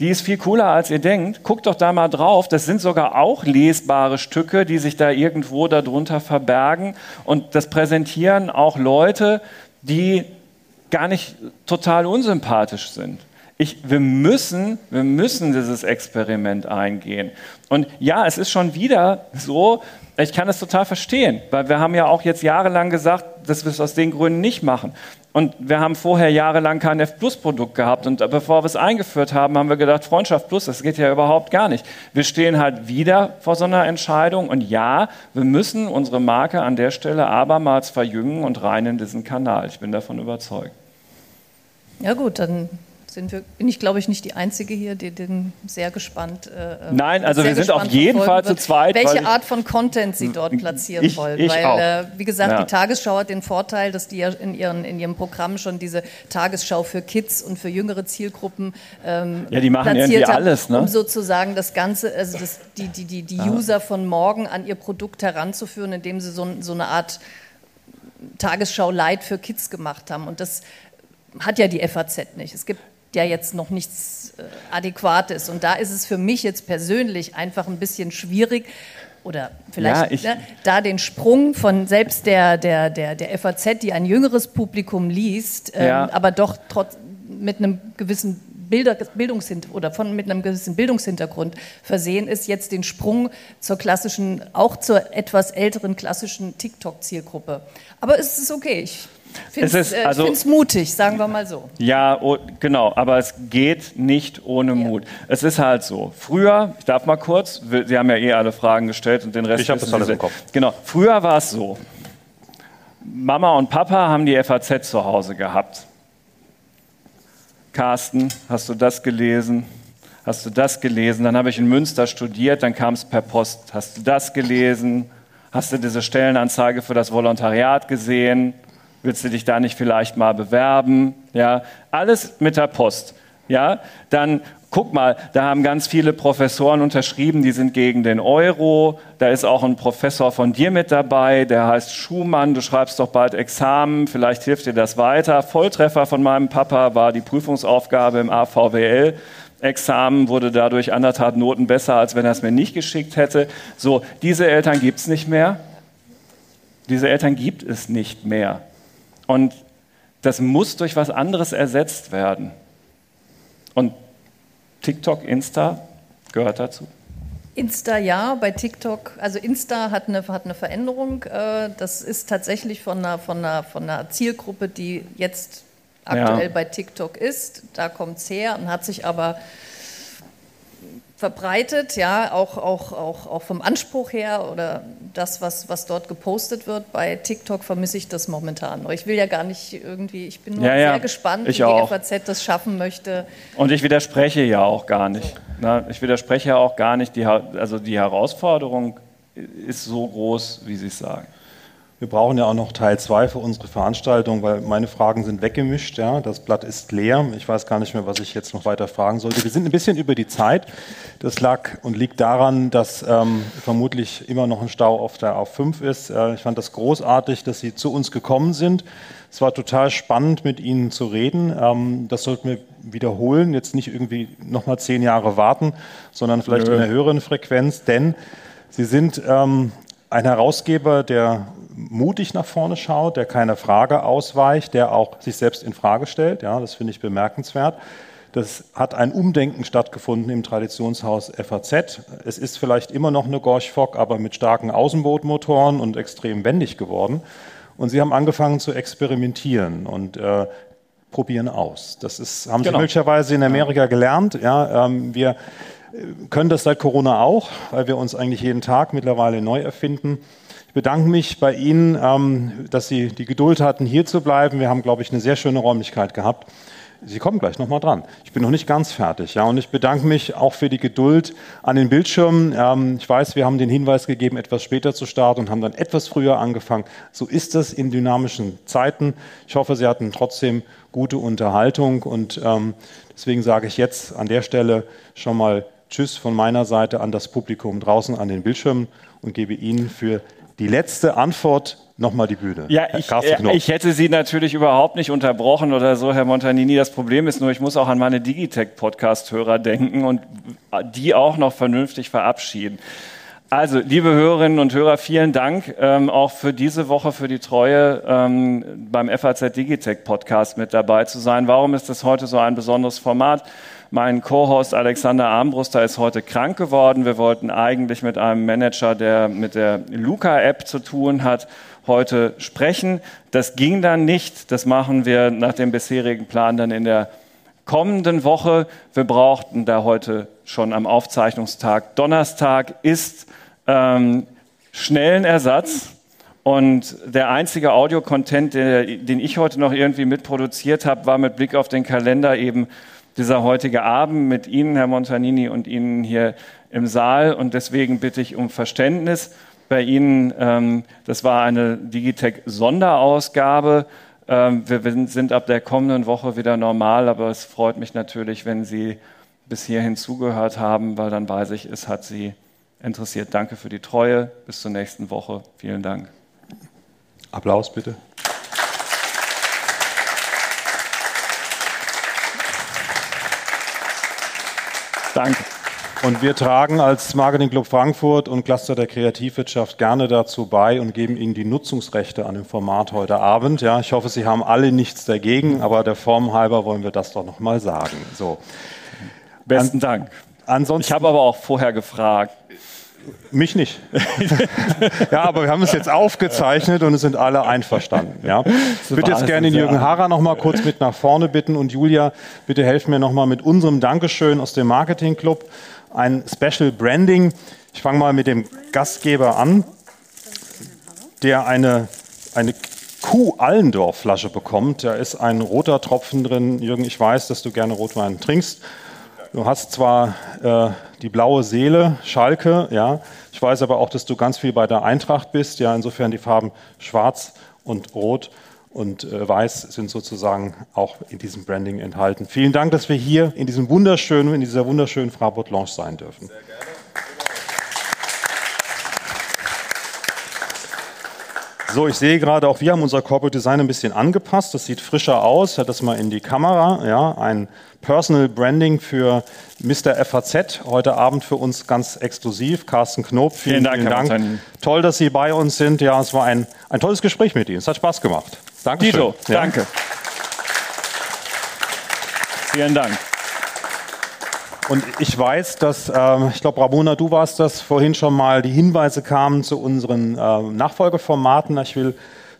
die ist viel cooler, als ihr denkt. Guckt doch da mal drauf. Das sind sogar auch lesbare Stücke, die sich da irgendwo darunter verbergen. Und das präsentieren auch Leute, die gar nicht total unsympathisch sind. Ich, wir, müssen, wir müssen dieses Experiment eingehen. Und ja, es ist schon wieder so, ich kann es total verstehen, weil wir haben ja auch jetzt jahrelang gesagt, dass wir es aus den Gründen nicht machen. Und wir haben vorher jahrelang kein F-Plus-Produkt gehabt. Und bevor wir es eingeführt haben, haben wir gedacht, Freundschaft Plus, das geht ja überhaupt gar nicht. Wir stehen halt wieder vor so einer Entscheidung. Und ja, wir müssen unsere Marke an der Stelle abermals verjüngen und rein in diesen Kanal. Ich bin davon überzeugt. Ja gut, dann sind wir, bin ich, glaube ich, nicht die Einzige hier, die den sehr gespannt. Äh, Nein, also wir sind auf jeden Fall zu zweit. Welche Art von Content Sie dort platzieren ich, wollen. Ich weil, auch. Äh, wie gesagt, ja. die Tagesschau hat den Vorteil, dass die ja in, ihren, in ihrem Programm schon diese Tagesschau für Kids und für jüngere Zielgruppen ähm, ja, die machen haben, alles, ne? um sozusagen das Ganze, also das, die, die, die, die User von morgen an ihr Produkt heranzuführen, indem sie so, so eine Art Tagesschau Light für Kids gemacht haben. Und das hat ja die FAZ nicht. Es gibt ja jetzt noch nichts äh, Adäquates. Und da ist es für mich jetzt persönlich einfach ein bisschen schwierig, oder vielleicht ja, ich, ne, da den Sprung von selbst der, der, der, der FAZ, die ein jüngeres Publikum liest, ähm, ja. aber doch trotz, mit einem gewissen Bilder, Bildungshintergrund oder von mit einem gewissen Bildungshintergrund versehen ist, jetzt den Sprung zur klassischen, auch zur etwas älteren klassischen TikTok-Zielgruppe. Aber es ist okay. Ich es ist, äh, also, ich finde es mutig, sagen wir mal so. Ja, oh, genau, aber es geht nicht ohne ja. Mut. Es ist halt so. Früher, ich darf mal kurz, Sie haben ja eh alle Fragen gestellt und den Rest. Ich habe das alles im Kopf. Genau, früher war es so. Mama und Papa haben die FAZ zu Hause gehabt. Carsten, hast du das gelesen? Hast du das gelesen? Dann habe ich in Münster studiert, dann kam es per Post. Hast du das gelesen? Hast du diese Stellenanzeige für das Volontariat gesehen? Willst du dich da nicht vielleicht mal bewerben? Ja, alles mit der Post. Ja, dann guck mal, da haben ganz viele Professoren unterschrieben, die sind gegen den Euro. Da ist auch ein Professor von dir mit dabei, der heißt Schumann. Du schreibst doch bald Examen, vielleicht hilft dir das weiter. Volltreffer von meinem Papa war die Prüfungsaufgabe im AVWL. Examen wurde dadurch anderthalb Noten besser, als wenn er es mir nicht geschickt hätte. So, diese Eltern gibt es nicht mehr. Diese Eltern gibt es nicht mehr. Und das muss durch was anderes ersetzt werden. Und TikTok, Insta gehört dazu. Insta ja, bei TikTok, also Insta hat eine, hat eine Veränderung. Äh, das ist tatsächlich von einer, von, einer, von einer Zielgruppe, die jetzt aktuell ja. bei TikTok ist. Da kommt es her und hat sich aber verbreitet, ja, auch, auch, auch, auch vom Anspruch her oder das, was, was dort gepostet wird. Bei TikTok vermisse ich das momentan. Ich will ja gar nicht irgendwie, ich bin nur ja, ja. sehr gespannt, ich wie auch. die FAZ das schaffen möchte. Und ich widerspreche ja auch gar nicht. So. ich widerspreche ja auch gar nicht. Die, also die Herausforderung ist so groß, wie Sie es sagen. Wir brauchen ja auch noch Teil 2 für unsere Veranstaltung, weil meine Fragen sind weggemischt. Ja. Das Blatt ist leer. Ich weiß gar nicht mehr, was ich jetzt noch weiter fragen sollte. Wir sind ein bisschen über die Zeit. Das lag und liegt daran, dass ähm, vermutlich immer noch ein Stau auf der A5 ist. Äh, ich fand das großartig, dass Sie zu uns gekommen sind. Es war total spannend, mit Ihnen zu reden. Ähm, das sollten wir wiederholen. Jetzt nicht irgendwie nochmal zehn Jahre warten, sondern vielleicht Nö. in einer höheren Frequenz, denn Sie sind ähm, ein Herausgeber, der mutig nach vorne schaut, der keiner Frage ausweicht, der auch sich selbst in Frage stellt. Ja, das finde ich bemerkenswert. Das hat ein Umdenken stattgefunden im Traditionshaus FAZ. Es ist vielleicht immer noch eine Gorch Fock, aber mit starken Außenbootmotoren und extrem wendig geworden. Und sie haben angefangen zu experimentieren und äh, probieren aus. Das ist, haben genau. sie möglicherweise in Amerika gelernt. Ja, ähm, wir können das seit Corona auch, weil wir uns eigentlich jeden Tag mittlerweile neu erfinden. Ich bedanke mich bei Ihnen, ähm, dass Sie die Geduld hatten, hier zu bleiben. Wir haben, glaube ich, eine sehr schöne Räumlichkeit gehabt. Sie kommen gleich nochmal dran. Ich bin noch nicht ganz fertig. Ja, und ich bedanke mich auch für die Geduld an den Bildschirmen. Ähm, ich weiß, wir haben den Hinweis gegeben, etwas später zu starten und haben dann etwas früher angefangen. So ist das in dynamischen Zeiten. Ich hoffe, Sie hatten trotzdem gute Unterhaltung und ähm, deswegen sage ich jetzt an der Stelle schon mal Tschüss von meiner Seite an das Publikum draußen an den Bildschirmen und gebe Ihnen für die letzte Antwort nochmal die Bühne. Ja, ich, ich, hätte Sie natürlich überhaupt nicht unterbrochen oder so, Herr Montanini. Das Problem ist nur, ich muss auch an meine Digitech-Podcast-Hörer denken und die auch noch vernünftig verabschieden. Also, liebe Hörerinnen und Hörer, vielen Dank ähm, auch für diese Woche, für die Treue ähm, beim FAZ Digitech Podcast mit dabei zu sein. Warum ist das heute so ein besonderes Format? Mein Co-Host Alexander Armbruster ist heute krank geworden. Wir wollten eigentlich mit einem Manager, der mit der Luca-App zu tun hat, heute sprechen. Das ging dann nicht. Das machen wir nach dem bisherigen Plan dann in der kommenden Woche. Wir brauchten da heute schon am Aufzeichnungstag Donnerstag ist ähm, schnellen Ersatz. Und der einzige Audio-Content, den ich heute noch irgendwie mitproduziert habe, war mit Blick auf den Kalender eben dieser heutige Abend mit Ihnen, Herr Montanini, und Ihnen hier im Saal. Und deswegen bitte ich um Verständnis bei Ihnen. Ähm, das war eine Digitech-Sonderausgabe. Ähm, wir sind ab der kommenden Woche wieder normal, aber es freut mich natürlich, wenn Sie bis hierhin zugehört haben, weil dann weiß ich, es hat Sie interessiert. Danke für die Treue. Bis zur nächsten Woche. Vielen Dank. Applaus bitte. Danke. Und wir tragen als Marketing Club Frankfurt und Cluster der Kreativwirtschaft gerne dazu bei und geben Ihnen die Nutzungsrechte an dem Format heute Abend. Ja, ich hoffe, Sie haben alle nichts dagegen, aber der Form halber wollen wir das doch noch mal sagen. So. Besten An Dank. Ansonsten, ich habe aber auch vorher gefragt. Mich nicht. ja, aber wir haben es jetzt aufgezeichnet und es sind alle einverstanden. Ja. Ich würde jetzt gerne den Jürgen Harrer noch mal kurz mit nach vorne bitten und Julia, bitte helfen mir noch mal mit unserem Dankeschön aus dem Marketing Club ein Special Branding. Ich fange mal mit dem Gastgeber an, der eine, eine Kuh-Allendorf-Flasche bekommt. Da ist ein roter Tropfen drin. Jürgen, ich weiß, dass du gerne Rotwein trinkst. Du hast zwar äh, die blaue Seele, Schalke, ja. Ich weiß aber auch, dass du ganz viel bei der Eintracht bist. Ja, insofern die Farben Schwarz und Rot und äh, Weiß sind sozusagen auch in diesem Branding enthalten. Vielen Dank, dass wir hier in diesem wunderschönen, in dieser wunderschönen Fraport Lounge sein dürfen. Sehr gerne. So, ich sehe gerade, auch wir haben unser Corporate Design ein bisschen angepasst. Das sieht frischer aus. Hat das mal in die Kamera. Ja, ein Personal Branding für Mr. FAZ. Heute Abend für uns ganz exklusiv. Carsten Knob, vielen, vielen Dank. Vielen Dank. Toll, dass Sie bei uns sind. Ja, es war ein, ein tolles Gespräch mit Ihnen. Es hat Spaß gemacht. Danke. Dito, ja. danke. Vielen Dank. Und ich weiß, dass, äh, ich glaube, Ramona, du warst das vorhin schon mal, die Hinweise kamen zu unseren äh, Nachfolgeformaten. Ich will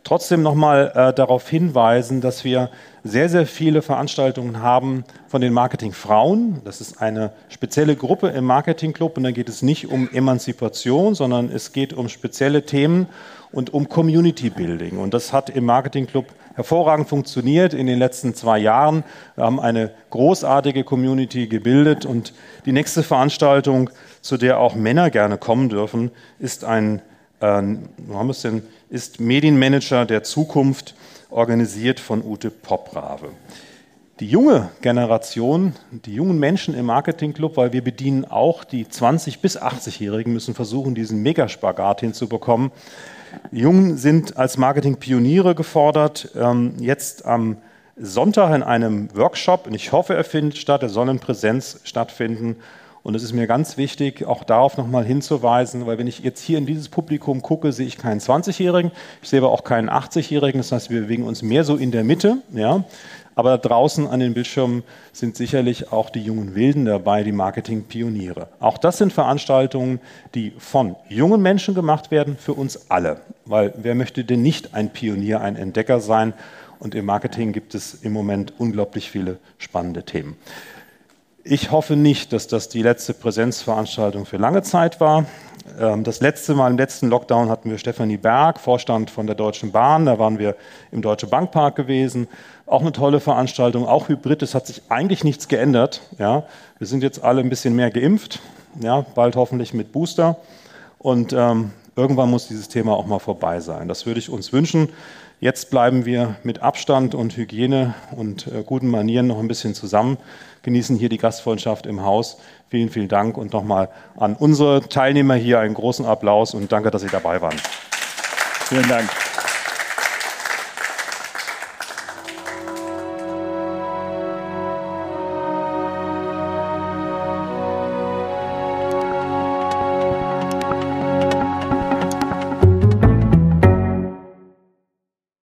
trotzdem nochmal äh, darauf hinweisen, dass wir sehr, sehr viele Veranstaltungen haben von den Marketingfrauen. Das ist eine spezielle Gruppe im Marketingclub und da geht es nicht um Emanzipation, sondern es geht um spezielle Themen und um Community Building. Und das hat im Marketingclub hervorragend funktioniert in den letzten zwei Jahren. Wir haben eine großartige Community gebildet und die nächste Veranstaltung, zu der auch Männer gerne kommen dürfen, ist ein äh, haben es denn, ist Medienmanager der Zukunft, organisiert von Ute Poprave. Die junge Generation, die jungen Menschen im Marketingclub, weil wir bedienen auch die 20- bis 80-Jährigen, müssen versuchen, diesen Megaspagat hinzubekommen. Jungen sind als Marketingpioniere gefordert. Ähm, jetzt am Sonntag in einem Workshop, und ich hoffe, er findet statt, er soll in Präsenz stattfinden. Und es ist mir ganz wichtig, auch darauf nochmal hinzuweisen, weil wenn ich jetzt hier in dieses Publikum gucke, sehe ich keinen 20-Jährigen, ich sehe aber auch keinen 80-Jährigen, das heißt, wir bewegen uns mehr so in der Mitte. Ja. Aber draußen an den Bildschirmen sind sicherlich auch die jungen Wilden dabei, die Marketingpioniere. Auch das sind Veranstaltungen, die von jungen Menschen gemacht werden, für uns alle. Weil wer möchte denn nicht ein Pionier, ein Entdecker sein? Und im Marketing gibt es im Moment unglaublich viele spannende Themen. Ich hoffe nicht, dass das die letzte Präsenzveranstaltung für lange Zeit war. Ähm, das letzte Mal im letzten Lockdown hatten wir Stefanie Berg, Vorstand von der Deutschen Bahn. Da waren wir im Deutsche Bankpark gewesen. Auch eine tolle Veranstaltung, auch Hybrid. Es hat sich eigentlich nichts geändert. Ja, wir sind jetzt alle ein bisschen mehr geimpft. Ja, bald hoffentlich mit Booster. Und ähm, irgendwann muss dieses Thema auch mal vorbei sein. Das würde ich uns wünschen. Jetzt bleiben wir mit Abstand und Hygiene und äh, guten Manieren noch ein bisschen zusammen, genießen hier die Gastfreundschaft im Haus. Vielen, vielen Dank und nochmal an unsere Teilnehmer hier einen großen Applaus und danke, dass Sie dabei waren. Vielen Dank.